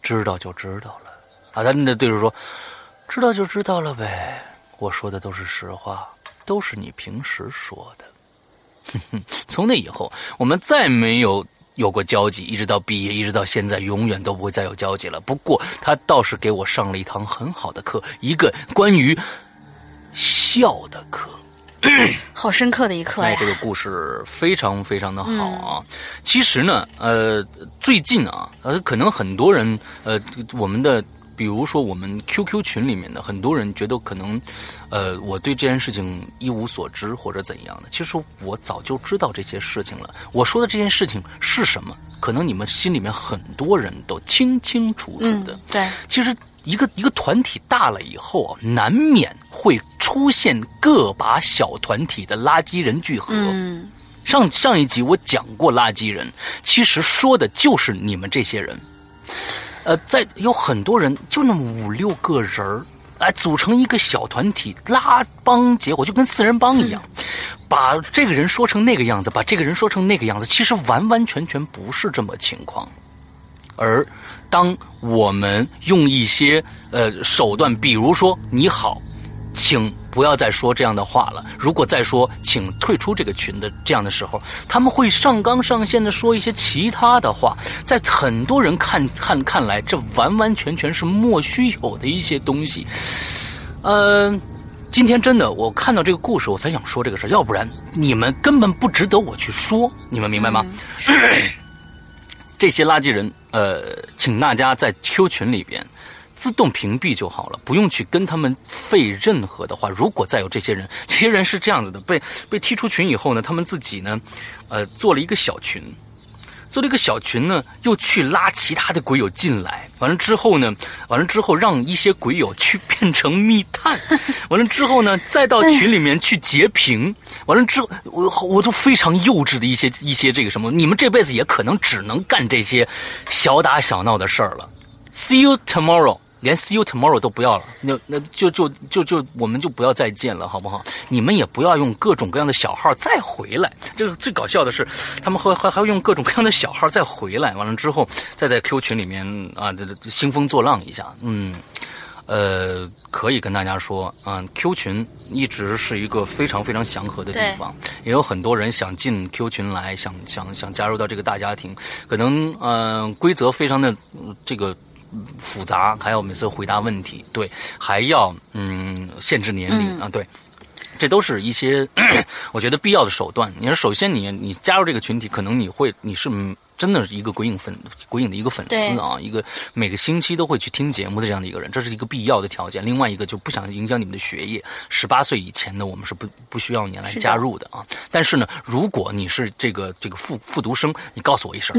知道就知道了，啊，他那对手说，知道就知道了呗。我说的都是实话，都是你平时说的。哼哼，从那以后，我们再没有有过交集，一直到毕业，一直到现在，永远都不会再有交集了。不过，他倒是给我上了一堂很好的课，一个关于笑的课。好深刻的一刻呀！哎，这个故事非常非常的好啊。其实呢，呃，最近啊，呃，可能很多人，呃，我们的，比如说我们 QQ 群里面的很多人觉得可能，呃，我对这件事情一无所知或者怎样的。其实我早就知道这些事情了。我说的这件事情是什么？可能你们心里面很多人都清清楚楚的。对，其实。一个一个团体大了以后啊，难免会出现个把小团体的垃圾人聚合。嗯，上上一集我讲过垃圾人，其实说的就是你们这些人。呃，在有很多人，就那么五六个人儿，哎，组成一个小团体拉帮结伙，就跟四人帮一样，把这个人说成那个样子，把这个人说成那个样子，其实完完全全不是这么情况，而。当我们用一些呃手段，比如说“你好，请不要再说这样的话了”，如果再说“请退出这个群”的这样的时候，他们会上纲上线的说一些其他的话，在很多人看看看来，这完完全全是莫须有的一些东西。嗯，今天真的我看到这个故事，我才想说这个事要不然你们根本不值得我去说，你们明白吗？这些垃圾人。呃，请大家在 Q 群里边自动屏蔽就好了，不用去跟他们费任何的话。如果再有这些人，这些人是这样子的，被被踢出群以后呢，他们自己呢，呃，做了一个小群。做了一个小群呢，又去拉其他的鬼友进来。完了之后呢，完了之后让一些鬼友去变成密探。完了之后呢，再到群里面去截屏。完了之后，我我都非常幼稚的一些一些这个什么，你们这辈子也可能只能干这些小打小闹的事儿了。See you tomorrow. 连 see you tomorrow 都不要了，那那就就就就我们就不要再见了，好不好？你们也不要用各种各样的小号再回来。这个最搞笑的是，他们还还还会用各种各样的小号再回来，完了之后再在 Q 群里面啊，兴风作浪一下。嗯，呃，可以跟大家说，嗯，Q 群一直是一个非常非常祥和的地方，也有很多人想进 Q 群来，想想想加入到这个大家庭，可能嗯规则非常的这个。复杂，还要每次回答问题，对，还要嗯限制年龄啊，对，这都是一些 我觉得必要的手段。你说，首先你你加入这个群体，可能你会你是。真的是一个鬼影粉，鬼影的一个粉丝啊，一个每个星期都会去听节目的这样的一个人，这是一个必要的条件。另外一个就不想影响你们的学业，十八岁以前的我们是不不需要你来加入的啊。但是呢，如果你是这个这个复复读生，你告诉我一声。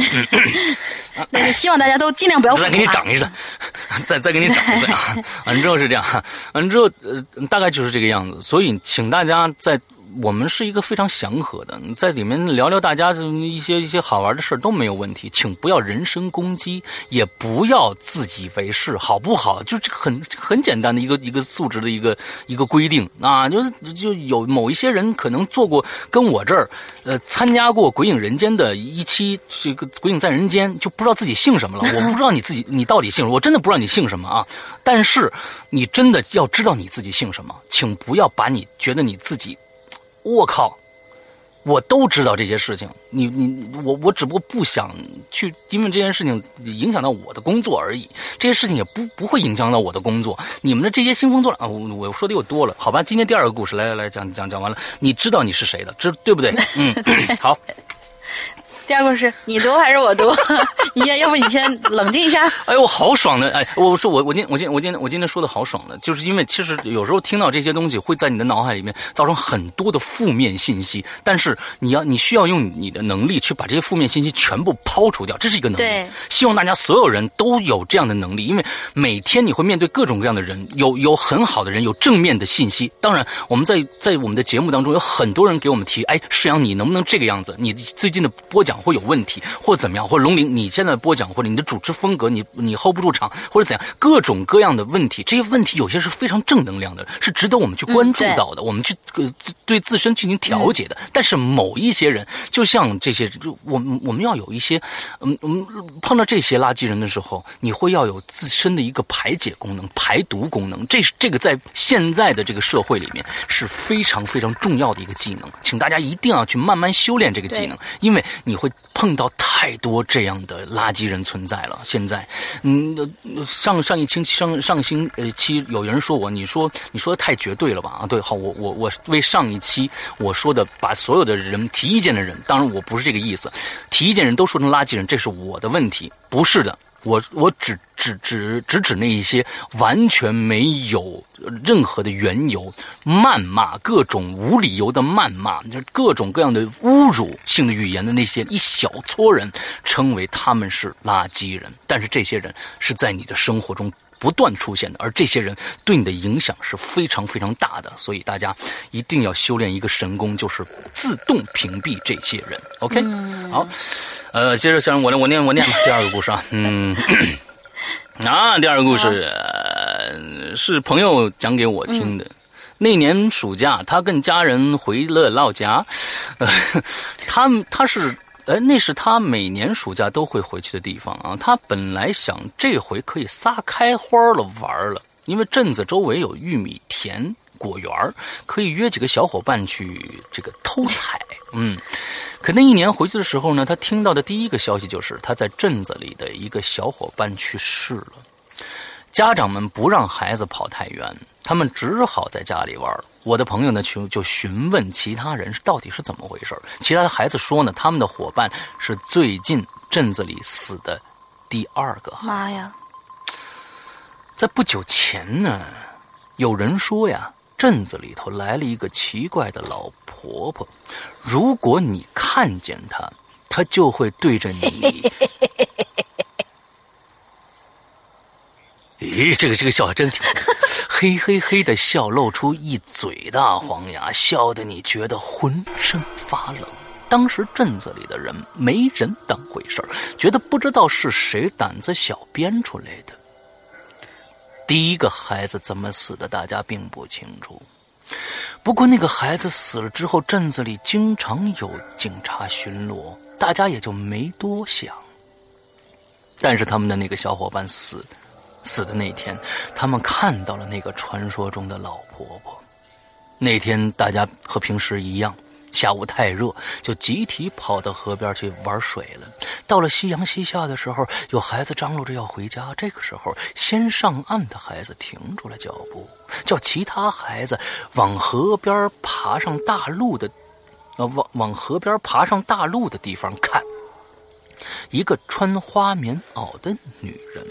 那希望大家都尽量不要。再给你涨一次，再再给你涨一次啊！完之后是这样，完之后呃大概就是这个样子。所以请大家在。我们是一个非常祥和的，在里面聊聊大家的一些一些好玩的事都没有问题，请不要人身攻击，也不要自以为是，好不好？就这很很简单的一个一个素质的一个 一个规定啊，就是就有某一些人可能做过跟我这儿呃参加过《鬼影人间》的一期这个《鬼影在人间》，就不知道自己姓什么了。我不知道你自己你到底姓什么，我真的不知道你姓什么啊！但是你真的要知道你自己姓什么，请不要把你觉得你自己，我靠，我都知道这些事情。你你我我只不过不想去，因为这件事情影响到我的工作而已。这些事情也不不会影响到我的工作。你们的这些兴风作浪啊，我我说的又多了，好吧？今天第二个故事，来来来讲讲讲完了，你知道你是谁的，知对不对？嗯，好。第二个是你读还是我读？你要要不你先冷静一下。哎呦，好爽的！哎，我说我我今我今我今天我今天说的好爽的，就是因为其实有时候听到这些东西会在你的脑海里面造成很多的负面信息，但是你要你需要用你的能力去把这些负面信息全部抛除掉，这是一个能力。对，希望大家所有人都有这样的能力，因为每天你会面对各种各样的人，有有很好的人，有正面的信息。当然，我们在在我们的节目当中有很多人给我们提，哎，世阳你能不能这个样子？你最近的播讲。会有问题，或者怎么样，或者龙鳞，你现在播讲，或者你的主持风格，你你 hold 不住场，或者怎样，各种各样的问题，这些问题有些是非常正能量的，是值得我们去关注到的，我们去呃对自身进行调节的。但是某一些人，就像这些，就我们我们要有一些，嗯嗯，碰到这些垃圾人的时候，你会要有自身的一个排解功能、排毒功能，这这个在现在的这个社会里面是非常非常重要的一个技能，请大家一定要去慢慢修炼这个技能，因为你会。碰到太多这样的垃圾人存在了。现在，嗯，上上一星期上上星呃期有人说我，你说你说的太绝对了吧？啊，对，好，我我我为上一期我说的，把所有的人提意见的人，当然我不是这个意思，提意见人都说成垃圾人，这是我的问题，不是的。我我只只只只指那一些完全没有任何的缘由，谩骂各种无理由的谩骂，就各种各样的侮辱性的语言的那些一小撮人，称为他们是垃圾人。但是这些人是在你的生活中不断出现的，而这些人对你的影响是非常非常大的。所以大家一定要修炼一个神功，就是自动屏蔽这些人。OK，好。呃，接着讲我我念我念吧，第二个故事啊，嗯，啊，第二个故事是朋友讲给我听的。那年暑假，他跟家人回了老家，呃，他他是呃，那是他每年暑假都会回去的地方啊。他本来想这回可以撒开花了玩了，因为镇子周围有玉米田。果园可以约几个小伙伴去这个偷采，嗯，可那一年回去的时候呢，他听到的第一个消息就是他在镇子里的一个小伙伴去世了。家长们不让孩子跑太远，他们只好在家里玩。我的朋友呢，就就询问其他人到底是怎么回事其他的孩子说呢，他们的伙伴是最近镇子里死的第二个孩子。妈呀！在不久前呢，有人说呀。镇子里头来了一个奇怪的老婆婆，如果你看见她，她就会对着你。咦，这个这个笑还真挺，嘿嘿嘿的笑，露出一嘴大黄牙，笑得你觉得浑身发冷。当时镇子里的人没人当回事儿，觉得不知道是谁胆子小编出来的。第一个孩子怎么死的，大家并不清楚。不过那个孩子死了之后，镇子里经常有警察巡逻，大家也就没多想。但是他们的那个小伙伴死死的那天，他们看到了那个传说中的老婆婆。那天大家和平时一样。下午太热，就集体跑到河边去玩水了。到了夕阳西下的时候，有孩子张罗着要回家。这个时候，先上岸的孩子停住了脚步，叫其他孩子往河边爬上大路的，呃，往往河边爬上大路的地方看。一个穿花棉袄的女人，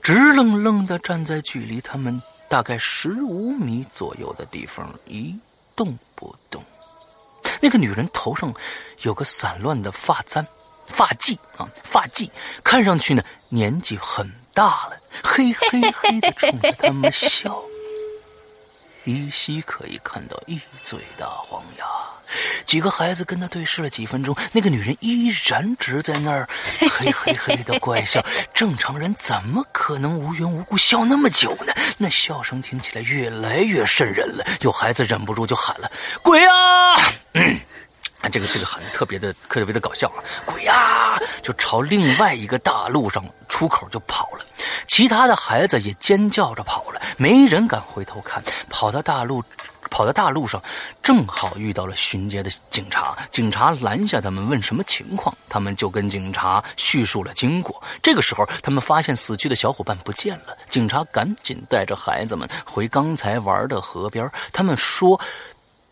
直愣愣地站在距离他们大概十五米左右的地方，一动不动。那个女人头上有个散乱的发簪、发髻啊，发髻看上去呢年纪很大了，嘿嘿嘿的冲着他们笑。依稀可以看到一嘴大黄牙。几个孩子跟他对视了几分钟，那个女人依然直在那儿 嘿嘿嘿的怪笑。正常人怎么可能无缘无故笑那么久呢？那笑声听起来越来越瘆人了。有孩子忍不住就喊了：“鬼啊！”嗯 这个这个喊的特别的特别的搞笑啊！鬼呀！就朝另外一个大路上出口就跑了，其他的孩子也尖叫着跑了，没人敢回头看。跑到大路，跑到大路上，正好遇到了巡街的警察。警察拦下他们，问什么情况，他们就跟警察叙述了经过。这个时候，他们发现死去的小伙伴不见了，警察赶紧带着孩子们回刚才玩的河边。他们说。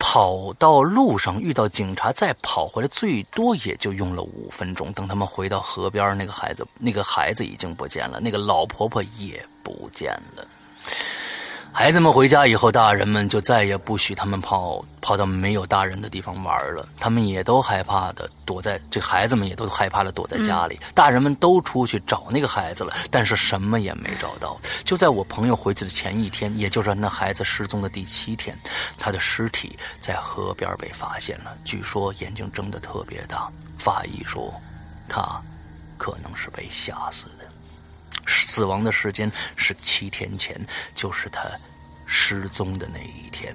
跑到路上遇到警察，再跑回来，最多也就用了五分钟。等他们回到河边，那个孩子，那个孩子已经不见了，那个老婆婆也不见了。孩子们回家以后，大人们就再也不许他们跑跑到没有大人的地方玩了。他们也都害怕的躲在这，孩子们也都害怕的躲在家里。大人们都出去找那个孩子了，但是什么也没找到。就在我朋友回去的前一天，也就是那孩子失踪的第七天，他的尸体在河边被发现了。据说眼睛睁得特别大。法医说，他可能是被吓死的。死亡的时间是七天前，就是他失踪的那一天。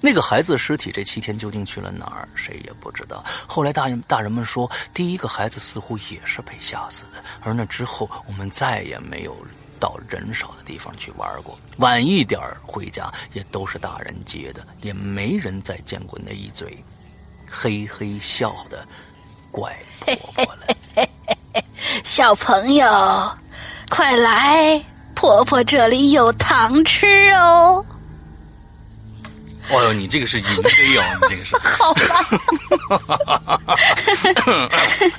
那个孩子尸体这七天究竟去了哪儿，谁也不知道。后来大人大人们说，第一个孩子似乎也是被吓死的。而那之后，我们再也没有到人少的地方去玩过。晚一点回家，也都是大人接的，也没人再见过那一嘴嘿嘿笑的怪婆婆了。小朋友。快来，婆婆这里有糖吃哦！哦呦，你这个是银飞哦，你这个是 好吧？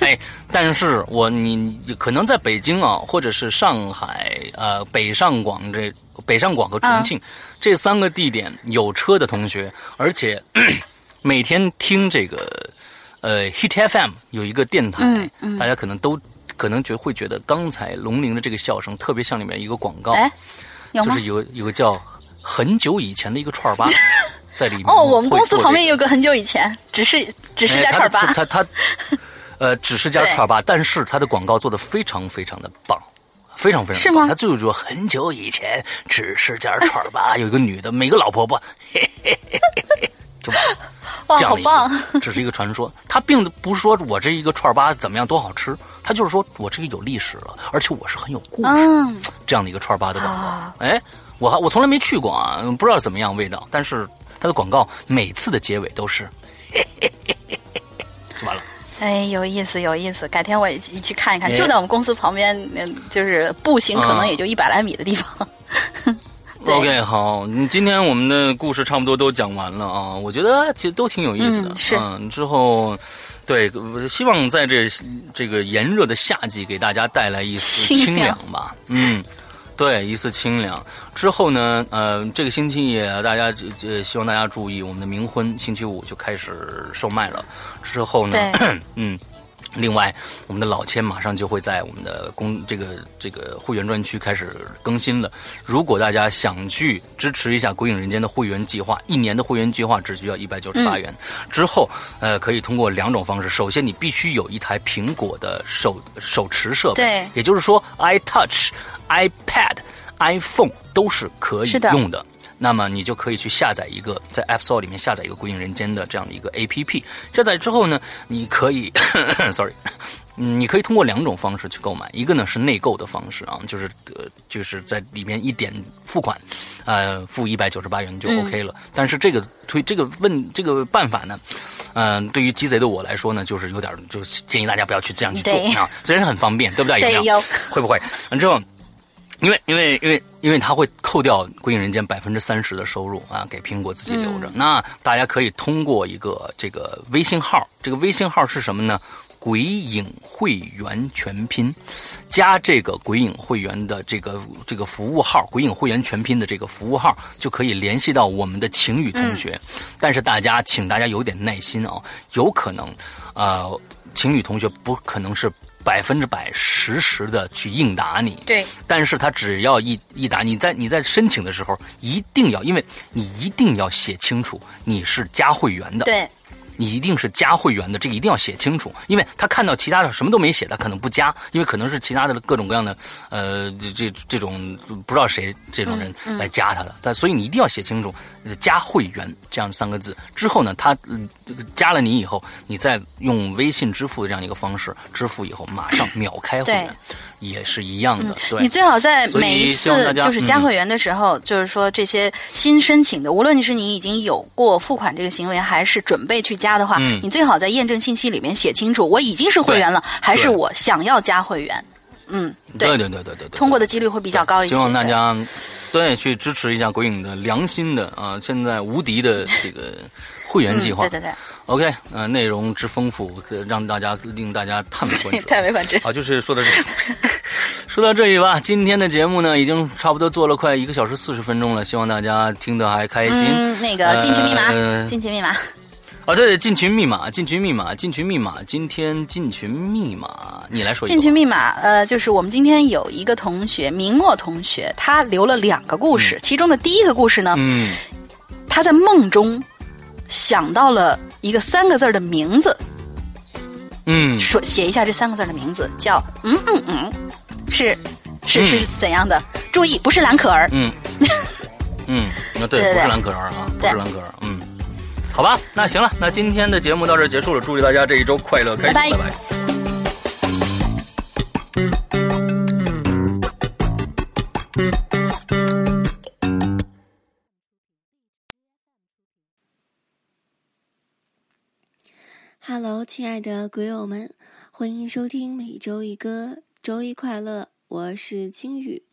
哎，但是我你你可能在北京啊，或者是上海呃北上广这北上广和重庆这三个地点有车的同学，而且 每天听这个呃 Hit FM 有一个电台，大家可能都。可能觉会觉得刚才龙鳞的这个笑声特别像里面一个广告，就是有有个叫很久以前的一个串儿吧，在里面。哦，我们公司旁边有个很久以前，只是只是家串儿吧。他他 呃，只是家串儿吧，但是他的广告做的非常非常的棒，非常非常。是吗？他最后说很久以前只是家串儿吧，有一个女的，每个老婆婆。嘿嘿嘿嘿就哇，好棒！只是一个传说，他并不是说我这一个串儿吧怎么样多好吃，他就是说我这个有历史了，而且我是很有故事这样的一个串儿吧的广告。哎，我还我从来没去过啊，不知道怎么样味道，但是他的广告每次的结尾都是，就完了。哎，有意思，有意思，改天我也去看一看，就在我们公司旁边，嗯，就是步行可能也就一百来米的地方。OK，好，今天我们的故事差不多都讲完了啊，我觉得其实都挺有意思的。嗯，之后，对，希望在这这个炎热的夏季给大家带来一丝清凉吧。嗯，对，一丝清凉。之后呢，呃，这个星期也大家呃希望大家注意，我们的冥婚星期五就开始售卖了。之后呢，嗯。另外，我们的老千马上就会在我们的公这个这个会员专区开始更新了。如果大家想去支持一下《鬼影人间》的会员计划，一年的会员计划只需要一百九十八元。之后，呃，可以通过两种方式。首先，你必须有一台苹果的手手持设备，对，也就是说，iTouch、iPad、iPhone 都是可以用的。那么你就可以去下载一个，在 App Store 里面下载一个《鬼影人间》的这样的一个 APP。下载之后呢，你可以，sorry，你可以通过两种方式去购买。一个呢是内购的方式啊，就是呃，就是在里面一点付款，呃，付一百九十八元就 OK 了。但是这个推这个问这个办法呢，嗯，对于鸡贼的我来说呢，就是有点，就是建议大家不要去这样去做啊。虽然很方便，对不对？有没有？会不会？完之后。因为因为因为因为他会扣掉《归隐人间》百分之三十的收入啊，给苹果自己留着。那大家可以通过一个这个微信号，这个微信号是什么呢？鬼影会员全拼，加这个鬼影会员的这个这个服务号，鬼影会员全拼的这个服务号，就可以联系到我们的晴雨同学。但是大家，请大家有点耐心啊，有可能，呃，晴雨同学不可能是。百分之百实时的去应答你。对，但是他只要一一答，你在你在申请的时候一定要，因为你一定要写清楚你是加会员的。对。你一定是加会员的，这个一定要写清楚，因为他看到其他的什么都没写，他可能不加，因为可能是其他的各种各样的，呃，这这这种不知道谁这种人来加他的，但所以你一定要写清楚加会员这样三个字。之后呢，他加了你以后，你再用微信支付的这样一个方式支付以后，马上秒开会员，也是一样的。对，你最好在每一次就是加会员的时候，就是说这些新申请的，无论你是你已经有过付款这个行为，还是准备去加。加的话，你最好在验证信息里面写清楚，我已经是会员了，还是我想要加会员？嗯，对对对对对，通过的几率会比较高一些。希望大家对去支持一下鬼影的良心的啊，现在无敌的这个会员计划。对对对，OK，呃，内容之丰富，让大家令大家叹为观止。叹为观止。好，就是说到这，说到这里吧。今天的节目呢，已经差不多做了快一个小时四十分钟了，希望大家听得还开心。嗯，那个进群密码，进群密码。啊，对，进群密码，进群密码，进群密码。今天进群密码，你来说。进群密码，呃，就是我们今天有一个同学，明末同学，他留了两个故事，其中的第一个故事呢，嗯，他在梦中想到了一个三个字的名字，嗯，说写一下这三个字的名字，叫嗯嗯嗯，是是是怎样的？注意，不是蓝可儿，嗯 嗯，那对，不是蓝可儿啊，不是蓝可儿，嗯。好吧，那行了，那今天的节目到这结束了。祝大家这一周快乐开心，拜拜。Hello，亲爱的鬼友们，欢迎收听每周一歌，周一快乐，我是青雨。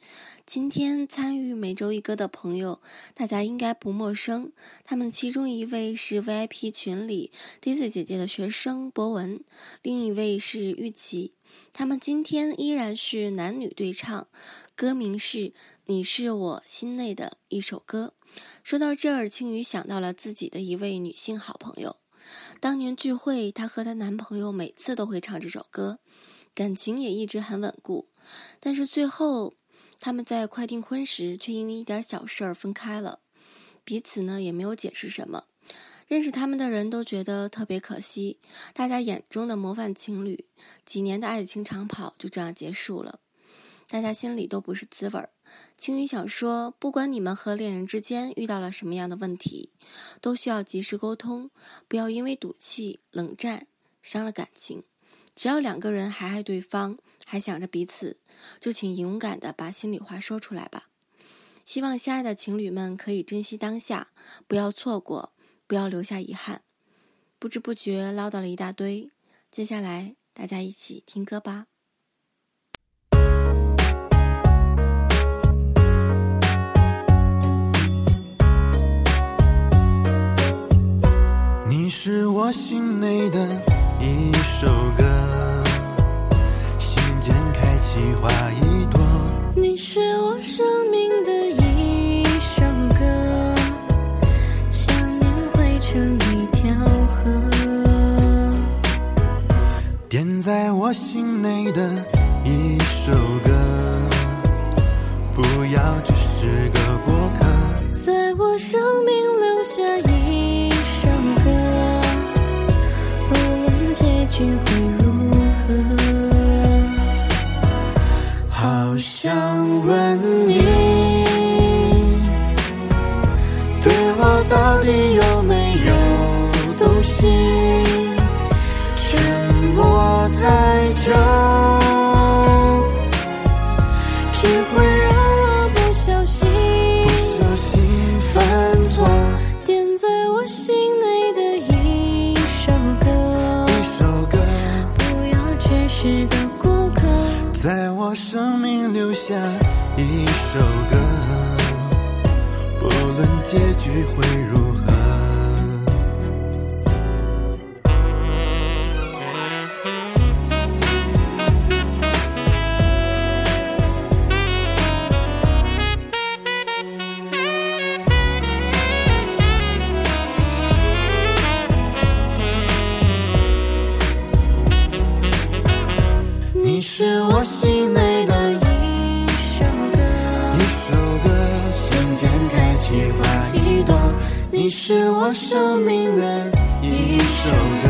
今天参与每周一歌的朋友，大家应该不陌生。他们其中一位是 VIP 群里 Daisy 姐姐的学生博文，另一位是玉琪。他们今天依然是男女对唱，歌名是《你是我心内的一首歌》。说到这儿，青雨想到了自己的一位女性好朋友。当年聚会，她和她男朋友每次都会唱这首歌，感情也一直很稳固。但是最后。他们在快订婚时，却因为一点小事儿分开了，彼此呢也没有解释什么。认识他们的人都觉得特别可惜，大家眼中的模范情侣，几年的爱情长跑就这样结束了，大家心里都不是滋味儿。青雨想说，不管你们和恋人之间遇到了什么样的问题，都需要及时沟通，不要因为赌气、冷战伤了感情。只要两个人还爱对方。还想着彼此，就请勇敢的把心里话说出来吧。希望相爱的情侣们可以珍惜当下，不要错过，不要留下遗憾。不知不觉唠叨了一大堆，接下来大家一起听歌吧。是我心内的一首歌。心间开启花一朵，你是我生命的一首歌，想念汇成一条河，点在我心内的你是我生命的一首